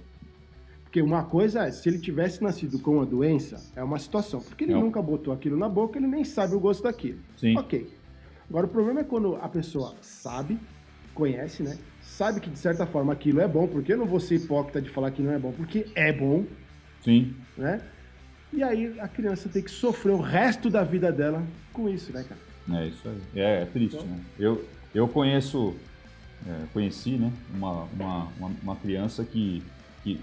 Porque uma coisa é, se ele tivesse nascido com uma doença, é uma situação. Porque ele Não. nunca botou aquilo na boca, ele nem sabe o gosto daquilo. Sim. Ok. Agora o problema é quando a pessoa sabe, conhece, né? Sabe que de certa forma aquilo é bom, porque eu não vou ser hipócrita de falar que não é bom, porque é bom, Sim. né? E aí a criança tem que sofrer o resto da vida dela com isso, né, cara? É isso aí. É, é triste, né? Eu, eu conheço, é, conheci, né, uma, uma, uma, uma criança que, que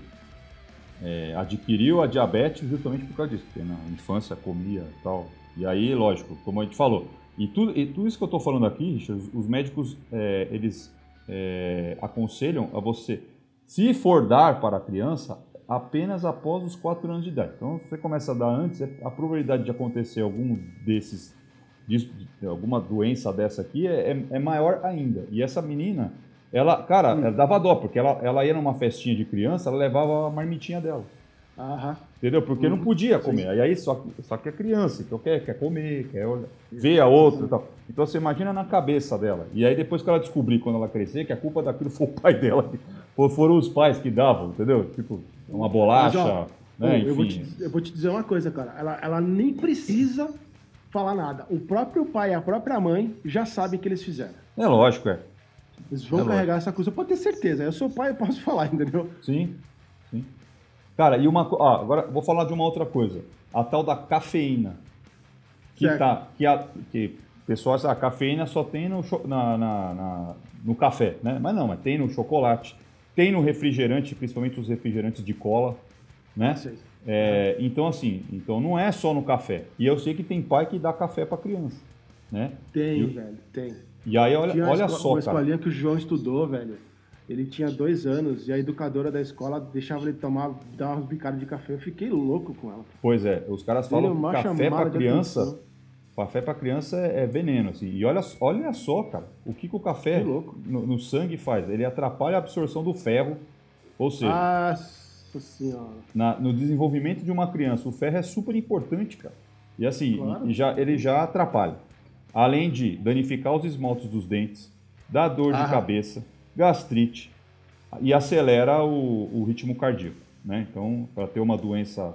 é, adquiriu a diabetes justamente por causa disso, porque na infância comia e tal. E aí, lógico, como a gente falou, e tudo, e tudo isso que eu estou falando aqui, Richard, os, os médicos, é, eles é, aconselham a você, se for dar para a criança, apenas após os 4 anos de idade. Então, se você começa a dar antes, a probabilidade de acontecer algum desses disso- de alguma doença dessa aqui é, é- é maior ainda. E essa menina, ela, cara, ela dava dó, porque ela, ela ia numa festinha de criança, ela levava a marmitinha dela. Aham. Entendeu? Porque não podia comer. E aí só, que- só que é criança, que quer, quer comer, quer olhar, ver a outra e tal. Então você imagina na cabeça dela. E aí depois que ela descobrir, quando ela crescer, que a culpa daquilo foi o pai dela. Foram os pais que davam, entendeu? Tipo, uma bolacha, Mas, ó, né? eu, vou Enfim. te, eu vou te dizer uma coisa, cara. Ela, ela nem precisa falar nada. O próprio pai e a própria mãe já sabem que eles fizeram. É lógico, é. Eles vão É carregar essa coisa, pode ter certeza. Eu sou pai, eu posso falar, entendeu? Sim, sim. Cara, e uma ah, agora vou falar de uma outra coisa. A tal da cafeína. Que Certo. tá. Que a, que pessoas, a cafeína só tem no, na, na- na- no café, né? Mas não, mas tem no chocolate, tem no refrigerante, principalmente os refrigerantes de cola, né? É, então, assim, então não é só no café. E eu sei que tem pai que dá café para criança, né? Tem, E- velho, tem. E aí, olha, Tinha uma olha esco- só, uma cara. que o João estudou, velho. Ele tinha dois anos e a educadora da escola deixava ele tomar, dar umas bicadas de café. Eu fiquei louco com ela. Pois é, os caras é falam uma que café para de criança, café para criança é, é veneno, assim. E olha, olha só, cara, o que, que o café Que no, no sangue faz? Ele atrapalha a absorção do ferro, ou seja, Nossa senhora. na- no desenvolvimento de uma criança, o ferro é super importante, cara. E assim, Claro. e, já, ele já atrapalha. Além de danificar os esmaltes dos dentes, dar dor de Ah. cabeça, gastrite e acelera o, o ritmo cardíaco. Né? Então, para ter uma doença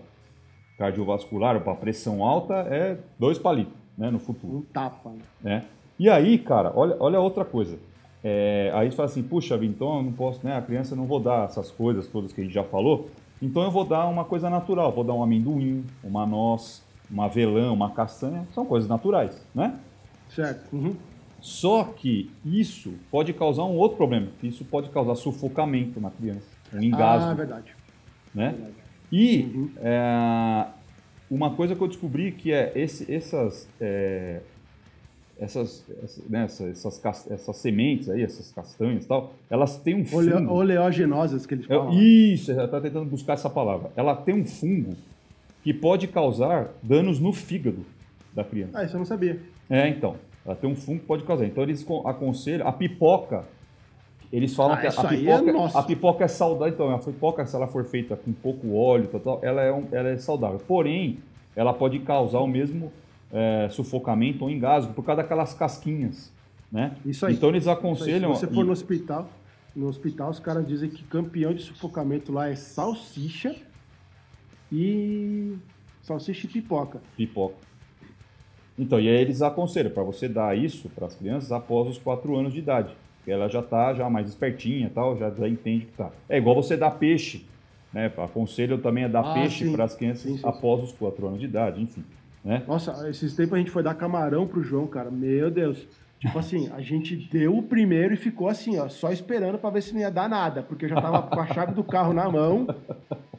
cardiovascular ou para pressão alta, é dois palitos né, no futuro Um tapa. né? né? E aí, cara, olha, olha outra coisa. É, aí você fala assim, puxa, então eu não posso, né? A criança não vou dar essas coisas todas que a gente já falou. Então eu vou dar uma coisa natural, vou dar um amendoim, uma noz, uma avelã, uma castanha, são coisas naturais, né? Certo. Uhum. Só que isso pode causar um outro problema, que isso pode causar sufocamento na criança, um Ah, engasgo, verdade. né? verdade. E Uhum. é, uma coisa que eu descobri que é esse- essas, é, essas, essas, né, essas, essas, essas sementes aí, essas castanhas e tal, elas têm um Ole, fungo. oleogenosas que eles Eu- falam. isso, eu estava tentando buscar essa palavra. Ela tem um fungo que pode causar danos no fígado da criança. Ah, isso eu não sabia. É, então. Ela tem um fungo que pode causar. Então eles con- aconselham a pipoca. Eles falam Ah, que a, é pipoca, nossa. a pipoca é saudável. Então, a pipoca, se ela for feita com pouco óleo, tal, tal, ela, é um- ela é saudável. Porém, ela pode causar o mesmo é, sufocamento ou engasgo por causa daquelas casquinhas. Né? Isso aí. Então eles aconselham. Se você for e- no hospital, no hospital os caras dizem que campeão de sufocamento lá é salsicha e salsicha e pipoca. pipoca. Então, e aí eles aconselham para você dar isso para as crianças após os 4 anos de idade. Porque ela já está já mais espertinha tal, já, já entende que tá. É igual você dar peixe. Né? Aconselham também a dar Ah, peixe para as crianças Sim, sim, sim. após os 4 anos de idade, enfim. Né? Nossa, esses tempos a gente foi dar camarão pro João, cara. Meu Deus. Tipo assim, a gente deu o primeiro e ficou assim, ó, só esperando pra ver se não ia dar nada, porque eu já tava com a chave do carro na mão,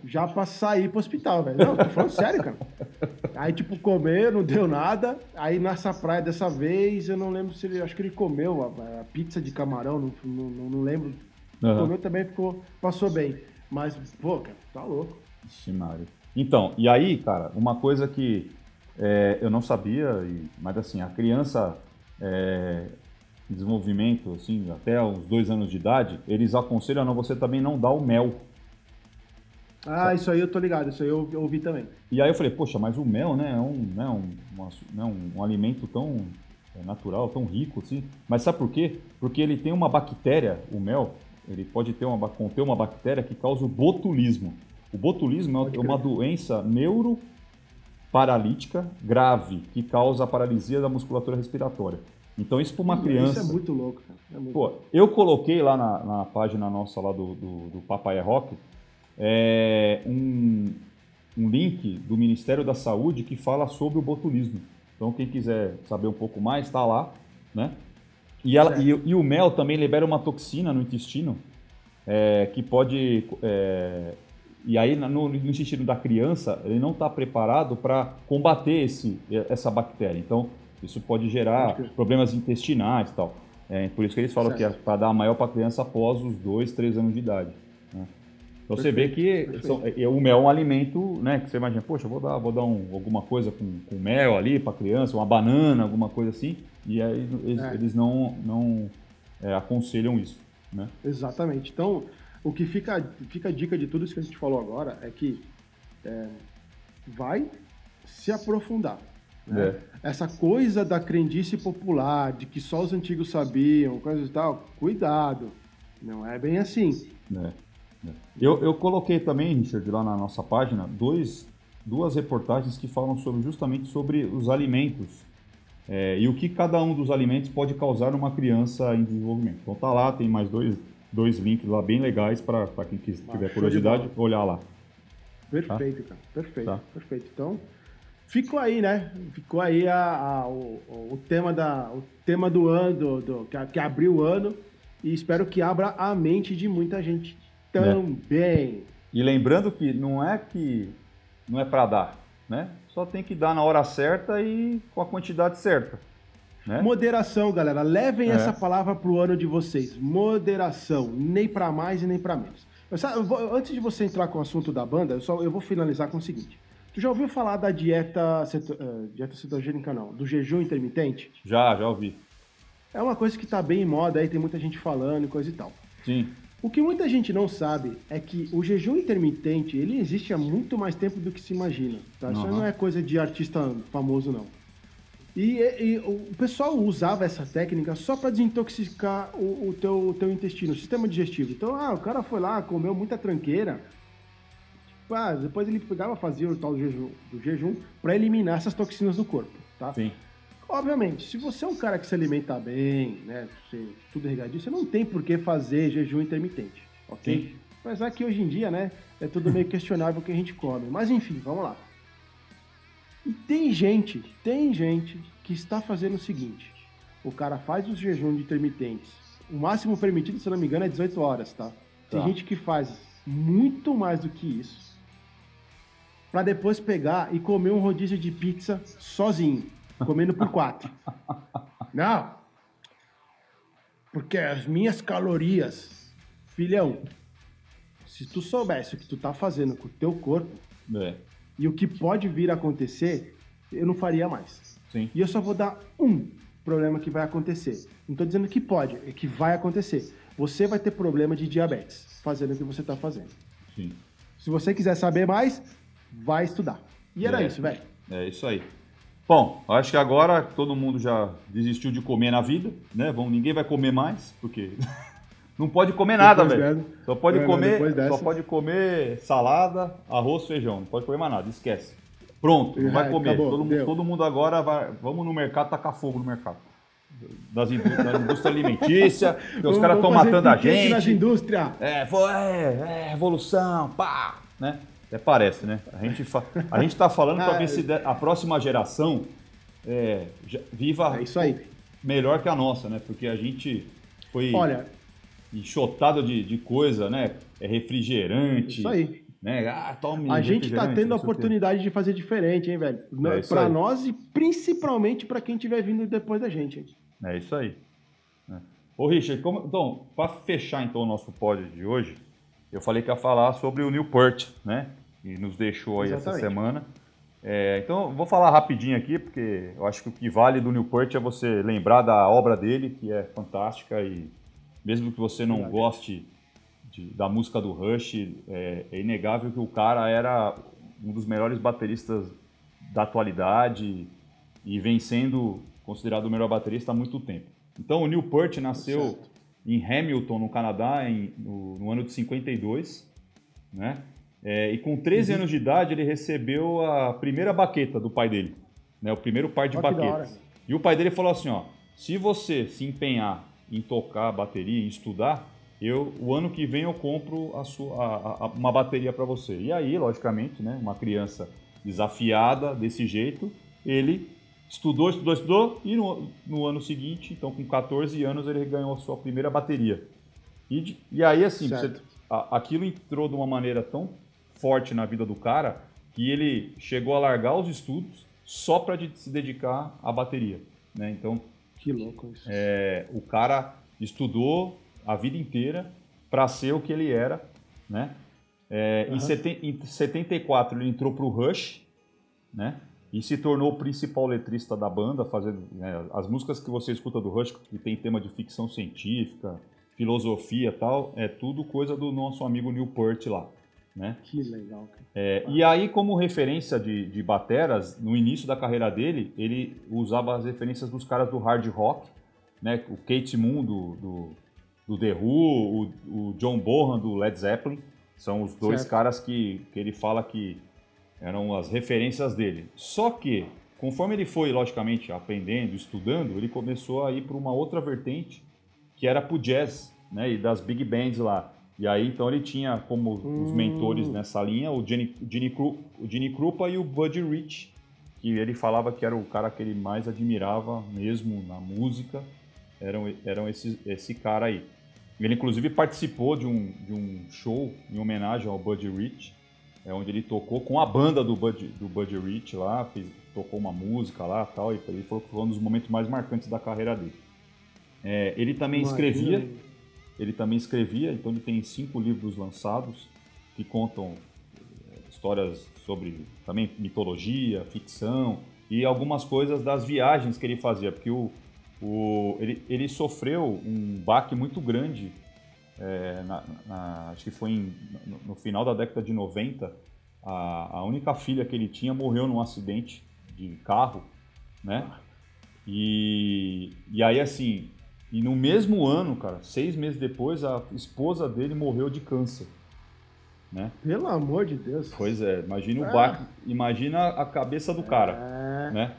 já pra sair pro hospital, velho. Não, tô falando sério, cara. Aí, tipo, comer, não deu nada. Aí nessa praia dessa vez, eu não lembro se ele. Acho que ele comeu a, a pizza de camarão, não, não, não- lembro. Aham. Comeu também ficou. Passou bem. Mas, pô, cara, tá louco. Ixi, Mário. Então, e aí, cara, uma coisa que é, eu não sabia, e, mas assim, a criança é, em desenvolvimento, assim, até uns dois anos de idade, eles aconselham a você também não dar o mel. Ah, isso aí eu tô ligado, isso aí eu, eu ouvi também. E aí eu falei, poxa, mas o mel, né, é um, né, um, uma, né, um, um alimento tão é, natural, tão rico, assim. Mas sabe por quê? Porque ele tem uma bactéria, o mel, ele pode ter uma, conter uma bactéria que causa o botulismo. O botulismo é uma doença neuroparalítica grave que causa a paralisia da musculatura respiratória. Então, isso para uma criança. Isso é muito louco, cara. É muito Pô, eu coloquei lá na, na, página nossa lá do, do, do Papai Rock é, um, um link do Ministério da Saúde que fala sobre o botulismo. Então, quem quiser saber um pouco mais, está lá, né? E, ela, e, e, o mel também libera uma toxina no intestino é, que pode. É, e aí, no, no, intestino da criança, ele não está preparado para combater esse, essa bactéria. Então, isso pode gerar problemas intestinais e tal. É, por isso que eles falam certo. que é para dar maior para a criança após os 2, 3 anos de idade. Então perfeito, você vê que são, é, o mel é um alimento, né? Que você imagina, poxa, vou dar, vou dar um, alguma coisa com, com mel ali para criança, uma banana, alguma coisa assim. E aí eles, é. eles não, não é, aconselham isso. Né? Exatamente. Então, o que fica, fica a dica de tudo isso que a gente falou agora é que é, vai se aprofundar. Né? É. Essa coisa da crendice popular, de que só os antigos sabiam, coisas e tal, cuidado. Não é bem assim. É. é. Eu, eu coloquei também, Richard, lá na nossa página, dois, duas reportagens que falam sobre, justamente sobre os alimentos é, e o que cada um dos alimentos pode causar numa criança em desenvolvimento. Então tá lá, tem mais dois, dois links lá bem legais para quem quiser, ah, tiver curiosidade olhar lá. Perfeito, tá? cara. Perfeito, tá. perfeito. Então, ficou aí, né? Ficou aí a, a o, o, tema da, o tema do ano, do, do, que, que abriu o ano, e espero que abra a mente de muita gente também. É. E lembrando que não é que não é para dar, né? Só tem que dar na hora certa e com a quantidade certa. Né? Moderação, galera. Levem é. essa palavra pro ano de vocês. Moderação. Nem para mais e nem para menos. Vou, antes de você entrar com o assunto da banda, eu, só, eu vou finalizar com o seguinte. Tu já ouviu falar da dieta, ceto, uh, dieta cetogênica, não? Do jejum intermitente? Já, já ouvi. É uma coisa que tá bem em moda aí, tem muita gente falando e coisa e tal. Sim. O que muita gente não sabe é que o jejum intermitente, ele existe há muito mais tempo do que se imagina. Tá? Uhum. Isso não é coisa de artista famoso, não. E, e, o pessoal usava essa técnica só para desintoxicar o, o, teu, o teu intestino, o sistema digestivo. Então, ah, o cara foi lá, comeu muita tranqueira. Tipo, ah, depois ele pegava fazia o tal do jejum, do jejum para eliminar essas toxinas do corpo, tá? Sim. Obviamente, se você é um cara que se alimenta bem, né, você, tudo regadinho, você não tem por que fazer jejum intermitente, ok? Sim. Mas aqui hoje em dia, né, é tudo meio questionável o que a gente come. Mas enfim, vamos lá. E tem gente, tem gente que está fazendo o seguinte: o cara faz os jejuns intermitentes. O máximo permitido, se não me engano, é 18 horas, tá? Tem tá. gente que faz muito mais do que isso. Para depois pegar e comer um rodízio de pizza sozinho comendo por quatro. Não. Porque as minhas calorias, filhão, se tu soubesse o que tu tá fazendo com o teu corpo é. e o que pode vir a acontecer, eu não faria mais. Sim. E eu só vou dar um problema que vai acontecer. Não tô dizendo que pode, é que vai acontecer. Você vai ter problema de diabetes fazendo o que você tá fazendo. Sim. Se você quiser saber mais, vai estudar. E era é. isso, velho. É isso aí. Bom, acho que agora todo mundo já desistiu de comer na vida, né? Vamos, ninguém vai comer mais, porque não pode comer nada, velho. Só pode é, comer, só pode comer salada, arroz, feijão. Não pode comer mais nada, esquece. Pronto, não vai comer. Acabou, todo, mundo, todo, mundo agora vai. Vamos no mercado tacar fogo no mercado. Das, indústrias, da indústria alimentícia, que os caras estão matando a gente. Nas indústrias. É, é, é, revolução, pá, né? Até parece, né? A gente, fa... a gente tá falando para ver se a próxima geração é, viva é isso aí. melhor que a nossa, né? Porque a gente foi Olha, enxotado de, de coisa, né? É refrigerante. Isso aí. Né? Ah, tome a gente tá tendo a oportunidade de fazer diferente, hein, velho? É para nós e principalmente para quem estiver vindo depois da gente. Hein? É isso aí. É. Ô, Richard, como... então, para fechar então o nosso pódio de hoje, eu falei que ia falar sobre o Newport, né? Que nos deixou aí Exatamente. essa semana. É, então, vou falar rapidinho aqui, porque eu acho que o que vale do Newport é você lembrar da obra dele, que é fantástica e mesmo que você não goste de, da música do Rush, é, é, inegável que o cara era um dos melhores bateristas da atualidade e vem sendo considerado o melhor baterista há muito tempo. Então, o Newport nasceu certo. em Hamilton, no Canadá, em, no, no ano de 52, né? É, e com 13 uhum. anos de idade, ele recebeu a primeira baqueta do pai dele, né? o primeiro par de oh, baquetas. E o pai dele falou assim: ó, se você se empenhar em tocar bateria, em estudar, eu, o ano que vem eu compro a sua, a, a, uma bateria para você. E aí, logicamente, né, uma criança desafiada desse jeito, ele estudou, estudou, estudou, e no, no ano seguinte, então com 14 anos, ele ganhou a sua primeira bateria. E, e aí, assim, você, a, aquilo entrou de uma maneira tão forte na vida do cara que ele chegou a largar os estudos só para de, se dedicar à bateria. Né? Então, que louco isso. É, o cara estudou a vida inteira para ser o que ele era, né? É, uhum. em, seten, em 74 ele entrou para o Rush, né? E se tornou o principal letrista da banda, fazendo né, as músicas que você escuta do Rush, que tem tema de ficção científica, filosofia tal, é tudo coisa do nosso amigo Newport lá. Né? Que legal. É, e aí, como referência de, de bateras, no início da carreira dele, ele usava as referências dos caras do hard rock, né? O Kate Moon do, do, do The Who, o, o, John Bonham do Led Zeppelin, são os dois certo. caras que, que ele fala que eram as referências dele. Só que, conforme ele foi, logicamente, aprendendo, estudando, ele começou a ir para uma outra vertente, que era pro jazz, né? E das big bands lá. E aí, então, ele tinha como hum. os mentores hum. nessa linha o Gene, Gene, Kru, o Gene Krupa e o Buddy Rich, que ele falava que era o cara que ele mais admirava mesmo na música, eram, eram esse, esse cara aí. Ele, inclusive, participou de um, de um show em homenagem ao Buddy Rich, é, onde ele tocou com a banda do Buddy, do Buddy Rich lá, fez, tocou uma música lá tal, e ele falou que foi um dos momentos mais marcantes da carreira dele. É, ele também Imagina. escrevia ele também escrevia, então ele tem cinco livros lançados que contam eh, histórias sobre também mitologia, ficção e algumas coisas das viagens que ele fazia, porque o, o, ele, ele sofreu um baque muito grande, é, na, na, acho que foi em, no, no, final da década de 90, a, a única filha que ele tinha morreu num acidente de carro, né? E, e aí, assim, e no mesmo ano, cara, seis meses depois, a esposa dele morreu de câncer. Né? Pelo amor de Deus. Pois é, imagina é. o baque, imagina a cabeça do cara, é. né?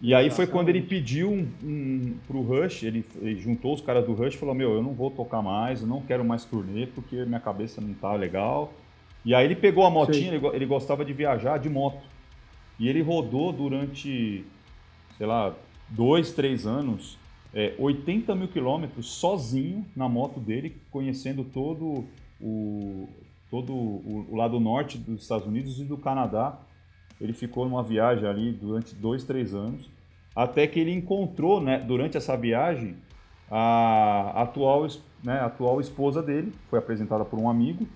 E aí foi quando ele pediu um, um, pro Rush, ele, ele, juntou os caras do Rush e falou, meu, eu não vou tocar mais, eu não quero mais turnê porque minha cabeça não tá legal. E aí ele pegou a motinha, ele, ele gostava de viajar de moto. E ele rodou durante, sei lá, dois, três anos é, 80 mil quilômetros sozinho na moto dele, conhecendo todo o, todo o, o, lado norte dos Estados Unidos e do Canadá. Ele ficou numa viagem ali durante dois, três anos, até que ele encontrou, né, durante essa viagem, a atual, né, a atual esposa dele, foi apresentada por um amigo,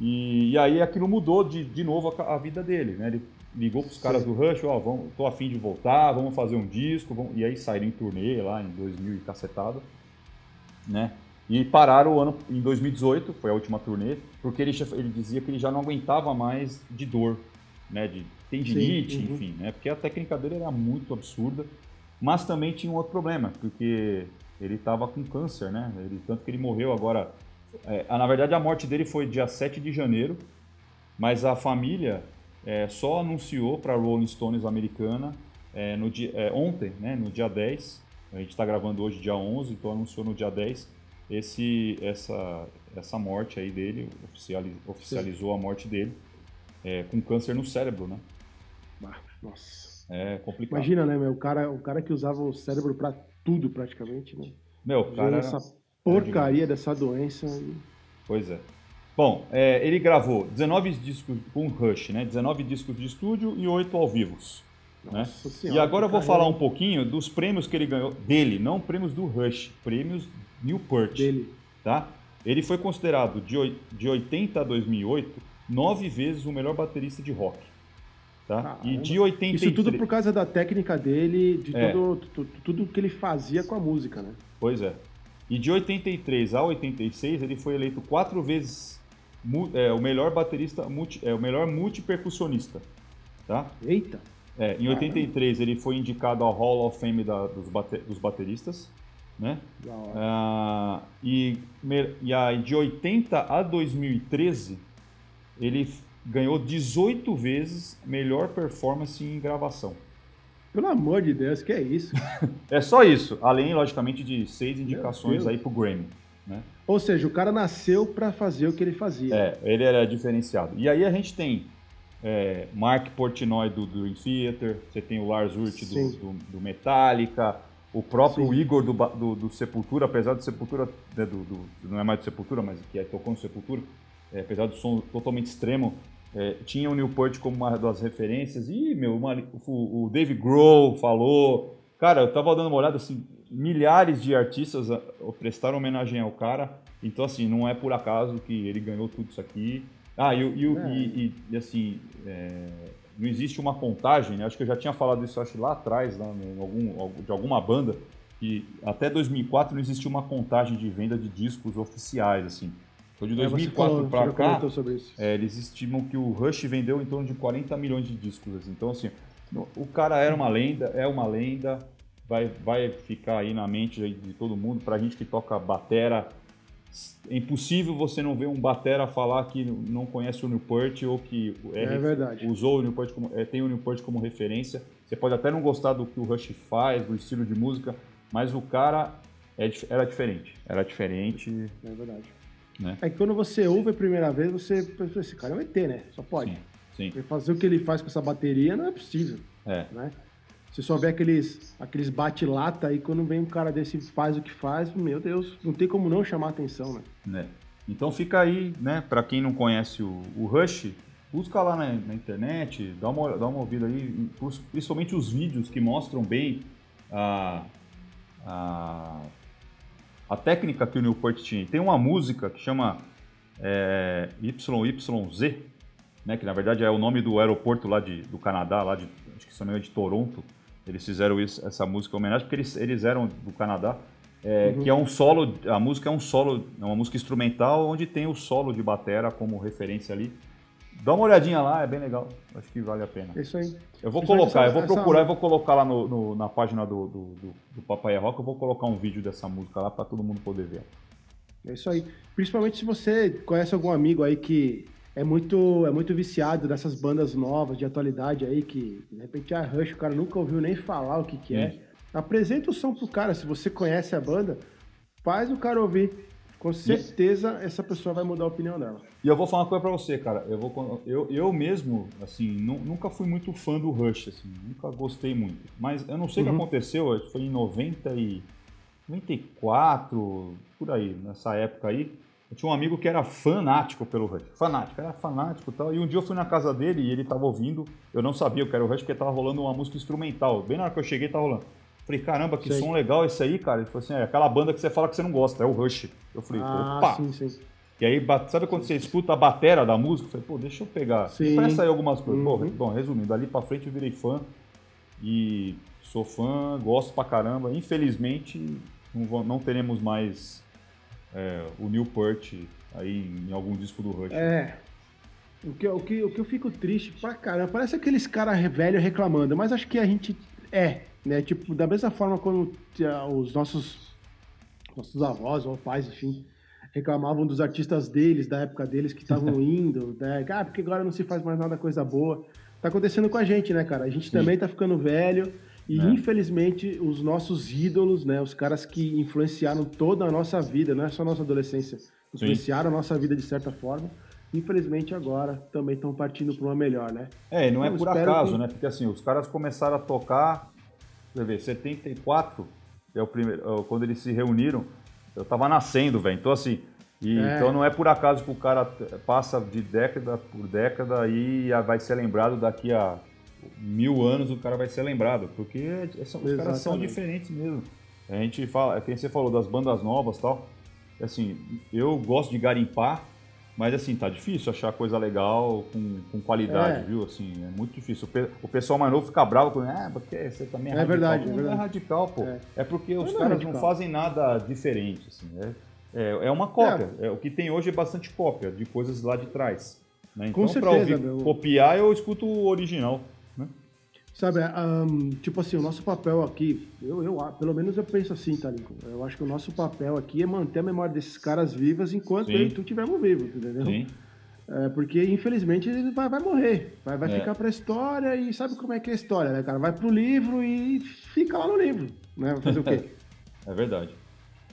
e, e aí aquilo mudou de, de novo a, a vida dele. Né? Ele ligou para os caras do Rush, ó, vamos, tô afim de voltar, vamos fazer um disco, vamos... e aí saíram em turnê lá em 2000 e cacetado, né? E pararam o ano em 2018, foi a última turnê, porque ele, ele dizia que ele já não aguentava mais de dor, né? De tendinite, Sim, uhum. enfim, né? Porque a técnica dele era muito absurda, mas também tinha um outro problema, porque ele estava com câncer, né? Ele, tanto que ele morreu agora. É, na verdade, a morte dele foi dia 7 de janeiro, mas a família é, só anunciou para a Rolling Stones americana é, no dia, é, ontem, né, no dia 10. A gente está gravando hoje, dia 11, então anunciou no dia 10 esse, essa, essa morte aí dele, oficializ, oficializou Sim. a morte dele, é, com câncer no cérebro, né? nossa. É complicado. Imagina, né, meu? O cara, o cara que usava o cérebro para tudo praticamente, né? Meu, o cara. Essa porcaria dessa doença. Pois é. Bom, é, ele gravou 19 discos com Rush, né? 19 discos de estúdio e 8 ao vivo. Né? Senhora, e agora eu vou falar um pouquinho dos prêmios que ele ganhou dele, não prêmios do Rush, prêmios Newport. Dele. Tá? Ele foi considerado de, de 80 a 2008 nove vezes o melhor baterista de rock. Tá? E Caramba. de 83... Isso tudo por causa da técnica dele, de É. todo, tu- tudo que ele fazia com a música, né? Pois é. E de 83 a 86, ele foi eleito quatro vezes é, o melhor baterista, multi, é, o melhor multipercussionista. Tá? Eita! É, em Caramba. 83 ele foi indicado ao Hall of Fame da- dos, bate- dos bateristas. Né? Ah, e, e aí, de 80 a 2013, ele ganhou 18 vezes melhor performance em gravação. Pelo amor de Deus, que é isso? É só isso, além, logicamente, de seis indicações aí pro Grammy. Né? Ou seja, o cara nasceu pra fazer o que ele fazia. É, ele era diferenciado. E aí a gente tem é, Mark Portnoy do Dream Theater, você tem o Lars Ulrich do, do, do Metallica, o próprio Sim. Igor do, do, do Sepultura, apesar do Sepultura, né, não é mais do Sepultura, mas que é, tocou no Sepultura, é, apesar do som totalmente extremo, é, tinha o Newport como uma das referências, e meu, uma- o, o Dave Grohl falou, cara, eu tava dando uma olhada, assim, milhares de artistas ah, prestaram homenagem ao cara, então assim, não é por acaso que ele ganhou tudo isso aqui. Ah, e, e, É. e- e- assim, é, não existe uma contagem, né? acho que eu já tinha falado isso acho, lá atrás, lá, em algum, de alguma banda, que até 2004 não existia uma contagem de venda de discos oficiais, assim. Então de É, você 2004 falou, para cá, comentou sobre isso. é, eles estimam que o Rush vendeu em torno de 40 milhões de discos. assim. Então, assim, no- o cara era uma lenda, é uma lenda, vai, vai ficar aí na mente de todo mundo. Pra gente que toca batera, é impossível você não ver um batera falar que não conhece o Newport ou que é, É verdade. usou o Newport como, é, tem o Newport como referência. Você pode até não gostar do que o Rush faz, do estilo de música, mas o cara é era diferente. Era diferente, É verdade. né? É que quando você ouve a primeira vez, você pensa, esse cara é um ET, né? Só pode. Sim, sim. Porque fazer o que ele faz com essa bateria não é possível, É. né? Você só vê aqueles, aqueles bate-lata aí, quando vem um cara desse e faz o que faz, meu Deus, não tem como não chamar atenção, né? né? Então fica aí, né, para quem não conhece o, o Rush, busca lá na, na internet, dá uma, dá uma ouvida aí, principalmente os vídeos que mostram bem a, a, a técnica que o Newport tinha. Tem uma música que chama é, YYZ, né, que na verdade é o nome do aeroporto lá de, do Canadá, lá de, acho que se não engano, de Toronto. Eles fizeram isso- essa música em homenagem porque eles, eles eram do Canadá. É, Uhum. Que é um solo, a música é um solo, é uma música instrumental onde tem o solo de batera como referência ali. Dá uma olhadinha lá, é bem legal. Acho que vale a pena. É isso aí. Eu vou colocar, eu vou procurar, eu vou colocar lá no, no- na página do, do, do, do Papai é Rock, eu vou colocar um vídeo dessa música lá para todo mundo poder ver. É isso aí. Principalmente se você conhece algum amigo aí que é muito, é muito viciado dessas bandas novas de atualidade aí, que de repente a Rush, o cara nunca ouviu nem falar o que, que é. Sim. Apresenta o som pro cara. Se você conhece a banda, faz o cara ouvir. Com certeza essa pessoa vai mudar a opinião dela. E eu vou falar uma coisa pra você, cara. Eu, vou, eu, eu mesmo, assim, nu- nunca fui muito fã do Rush, assim, nunca gostei muito. Mas eu não sei o Uhum. que aconteceu, acho que foi em 90 e 94, por aí, nessa época aí. Eu tinha um amigo que era fanático pelo Rush. Fanático, era fanático e tal. E um dia eu fui na casa dele e ele tava ouvindo. Eu não sabia o que era o Rush porque tava rolando uma música instrumental. Bem na hora que eu cheguei, tava rolando. Falei, caramba, que Sei. som legal esse aí, cara. Ele falou assim: é aquela banda que você fala que você não gosta, é o Rush. Eu falei, Ah, opa! sim, sim. E aí, sabe quando você escuta a batera da música? Eu falei, pô, deixa eu pegar. Sim. Presta aí algumas coisas. Pô, Uhum. bom, resumindo, dali pra frente eu virei fã. E sou fã, gosto pra caramba. Infelizmente, não, vou- não teremos mais é, o Newport aí em algum disco do Rush. É. O que, o, que, o que eu fico triste pra caramba, parece aqueles caras velho reclamando, mas acho que a gente é, né? Tipo, da mesma forma quando tinha os nossos, nossos avós ou pais, enfim, reclamavam dos artistas deles, da época deles, que estavam indo, né? Ah, porque agora não se faz mais nada coisa boa. Tá acontecendo com a gente, né, cara? A gente também tá ficando velho e, É. infelizmente, os nossos ídolos, né? Os caras que influenciaram toda a nossa vida, não é só a nossa adolescência, influenciaram a nossa vida de certa forma. Infelizmente, agora também estão partindo para uma melhor, né? É, e não é Eu por espero acaso, que- né? Porque assim, os caras começaram a tocar, quer ver, 74, é o primeiro, é quando eles se reuniram, eu tava nascendo, velho. Então assim, e- É. então não é por acaso que o cara passa de década por década e vai ser lembrado daqui a mil anos, o cara vai ser lembrado, porque é- são- os caras são diferentes mesmo. A gente fala, quem você falou das bandas novas e tal, assim, eu gosto de garimpar, Mas assim, tá difícil achar coisa legal com, com qualidade, É. viu? Assim, é muito difícil. O, pe- o pessoal mais novo fica bravo com, ah, porque você também é, É radical. verdade, é Não verdade. é radical, pô. É. É, porque os Não é caras não fazem nada diferente, assim. É, é, é uma cópia. É, o que tem hoje é bastante cópia de coisas lá de trás. Né? Então, certeza, ouvir meu. copiar, eu escuto o original. Sabe, ahn, tipo assim, o nosso papel aqui, eu, eu, pelo menos eu penso assim, tá, Lincoln? Eu acho que o nosso papel aqui é manter a memória desses caras vivas enquanto Sim. eu e tu estivermos vivos, entendeu? Sim. É, porque, infelizmente, ele vai, vai morrer. Vai, vai É. ficar pra história e sabe como é que é a história, né, cara? Vai pro livro e fica lá no livro, né? Vai fazer o quê? É verdade.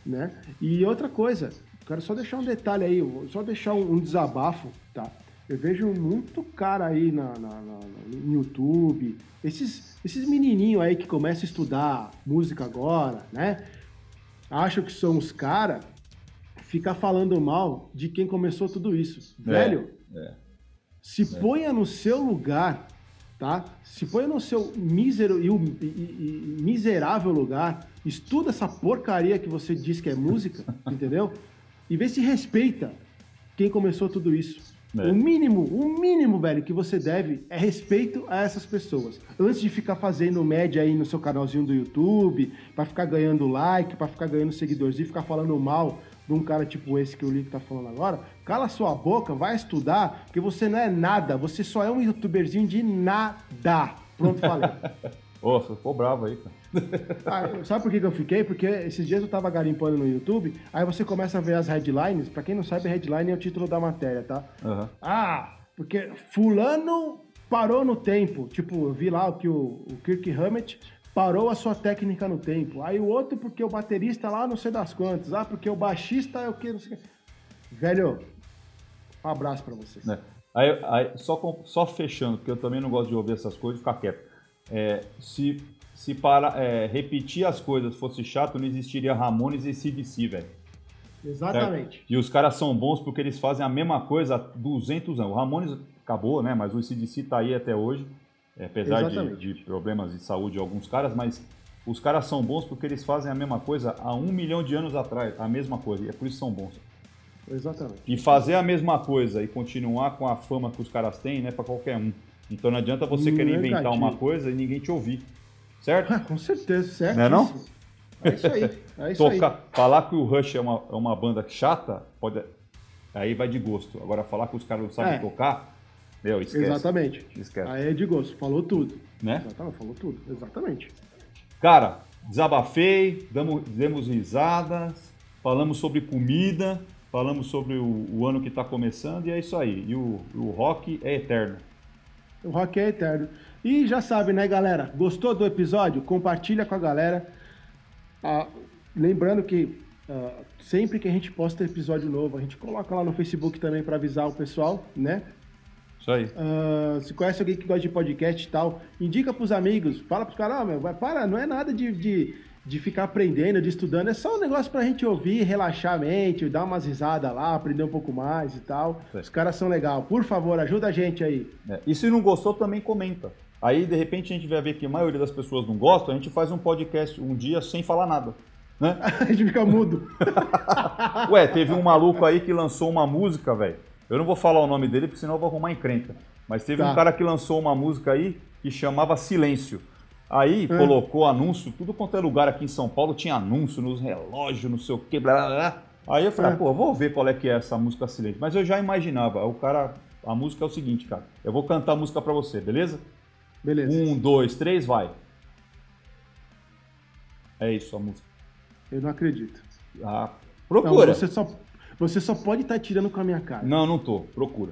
né? E outra coisa, quero só deixar um detalhe aí, só deixar um, um desabafo, tá? Eu vejo muito cara aí na, na- na- no YouTube, esses, esses menininhos aí que começam a estudar música agora, né? Acham que são os caras, ficar falando mal de quem começou tudo isso. Velho, é. se ponha no seu lugar, tá? Se ponha no seu mísero e, hum- e- e- e miserável lugar, estuda essa porcaria que você diz que é música, entendeu? E vê se respeita quem começou tudo isso. É. O mínimo, o mínimo, velho, que você deve é respeito a essas pessoas. Antes de ficar fazendo média aí no seu canalzinho do YouTube, pra ficar ganhando like, pra ficar ganhando seguidores e ficar falando mal de um cara tipo esse que o Link tá falando agora, cala sua boca, vai estudar, porque você não é nada, você só é um youtuberzinho de nada. Pronto, falei. Ô, você ficou bravo aí, cara. Ah, sabe por que, que eu fiquei? Porque esses dias eu tava garimpando no YouTube, aí você começa a ver as headlines, pra quem não sabe, headline é o título da matéria, tá? Aham. Ah, porque fulano parou no tempo. Tipo, eu vi lá que o, o Kirk Hammett parou a sua técnica no tempo. Aí o outro porque o baterista lá não sei das quantas. Ah, porque o baixista é o que, não sei. Velho, um abraço pra vocês. né? Aí, aí, só, só fechando, porque eu também não gosto de ouvir essas coisas e ficar quieto. É, se se para, é, repetir as coisas fosse chato, não existiria Ramones e CDC, velho. Exatamente. E os caras são bons porque eles fazem a mesma coisa há 200 anos. O Ramones acabou, né? Mas o CDC tá aí até hoje, é, apesar de, de problemas de saúde de alguns caras, mas os caras são bons porque eles fazem a mesma coisa há um milhão de anos atrás, a mesma coisa, e é por isso que são bons. Exatamente. E fazer a mesma coisa e continuar com a fama que os caras têm, né, para qualquer um. Então não adianta você querer inventar Negativo. uma coisa e ninguém te ouvir. Certo? Ah, com certeza, certo? Não é não? É isso aí. É isso aí. Tocar, falar que o Rush é uma, é uma banda chata, pode, aí vai de gosto. Agora falar que os caras não sabem É. tocar, meu, esquece. Exatamente. Esquece. Aí é de gosto. Falou tudo. Né? Exatamente, falou tudo. Exatamente. Cara, desabafei, damos, demos risadas, falamos sobre comida, falamos sobre o, o ano que está começando e é isso aí. E o, o rock é eterno. O rock é eterno. E já sabe, né, galera? Gostou do episódio? Compartilha com a galera. Ah, lembrando que ah, sempre que a gente posta episódio novo, a gente coloca lá no Facebook também para avisar o pessoal, né? Isso aí. Ah, se conhece alguém que gosta de podcast e tal, indica pros amigos, fala pros caras, ah, meu, vai, para, não é nada de, de, de ficar aprendendo, de estudando, é só um negócio pra gente ouvir, relaxar a mente, dar umas risadas lá, aprender um pouco mais e tal. É. Os caras são legal. Por favor, ajuda a gente aí. É, E se não gostou, também comenta. Aí, de repente, a gente vai ver que a maioria das pessoas não gosta, a gente faz um podcast um dia sem falar nada. Né? a gente fica mudo. Ué, teve um maluco aí que lançou uma música, velho. Eu não vou falar o nome dele, porque senão eu vou arrumar encrenca. Mas teve Tá. um cara que lançou uma música aí que chamava Silêncio. Aí Ah. colocou anúncio, tudo quanto é lugar aqui em São Paulo tinha anúncio nos relógios, não sei o que, blá blá blá. Aí eu falei, ah, pô, vou ver qual é que é essa música Silêncio. Mas eu já imaginava, o cara, a música é o seguinte, cara. Eu vou cantar a música pra você, beleza? Beleza. Um, dois, três, vai. É isso a música. Eu não acredito. Ah, Não, procura. você só, você só pode estar tirando com a minha cara. Não, não tô. Procura.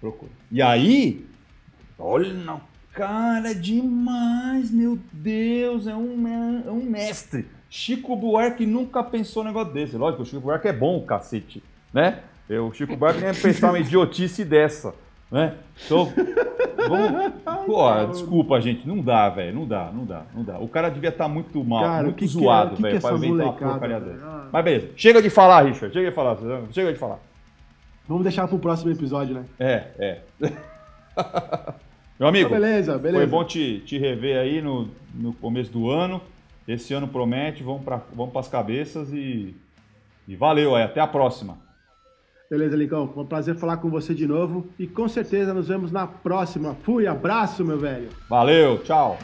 Procura. E aí, olha, não, cara, demais, meu Deus, é um, é um mestre. Chico Buarque nunca pensou um negócio desse. Lógico, o Chico Buarque é bom, cacete, né? Eu, o Chico Buarque nem ia pensar uma idiotice dessa, né? Então, vamos... Pô, desculpa, gente, não dá, velho, não dá, não dá, não dá. O cara devia estar muito mal, Cara, o muito que é- zoado, o que é velho, pra essa inventar uma porcaria dessa. Ah. Mas beleza, chega de falar, Richard, chega de falar, chega de falar. Vamos deixar pro próximo episódio, né? É, é. Meu amigo, Então, beleza, beleza. foi bom te, te rever aí no, no começo do ano. Esse ano promete, vamos para vamos as cabeças e, e valeu aí, até a próxima. Beleza, Licão. Foi um prazer falar com você de novo. E com certeza nos vemos na próxima. Fui, abraço, meu velho. Valeu, tchau.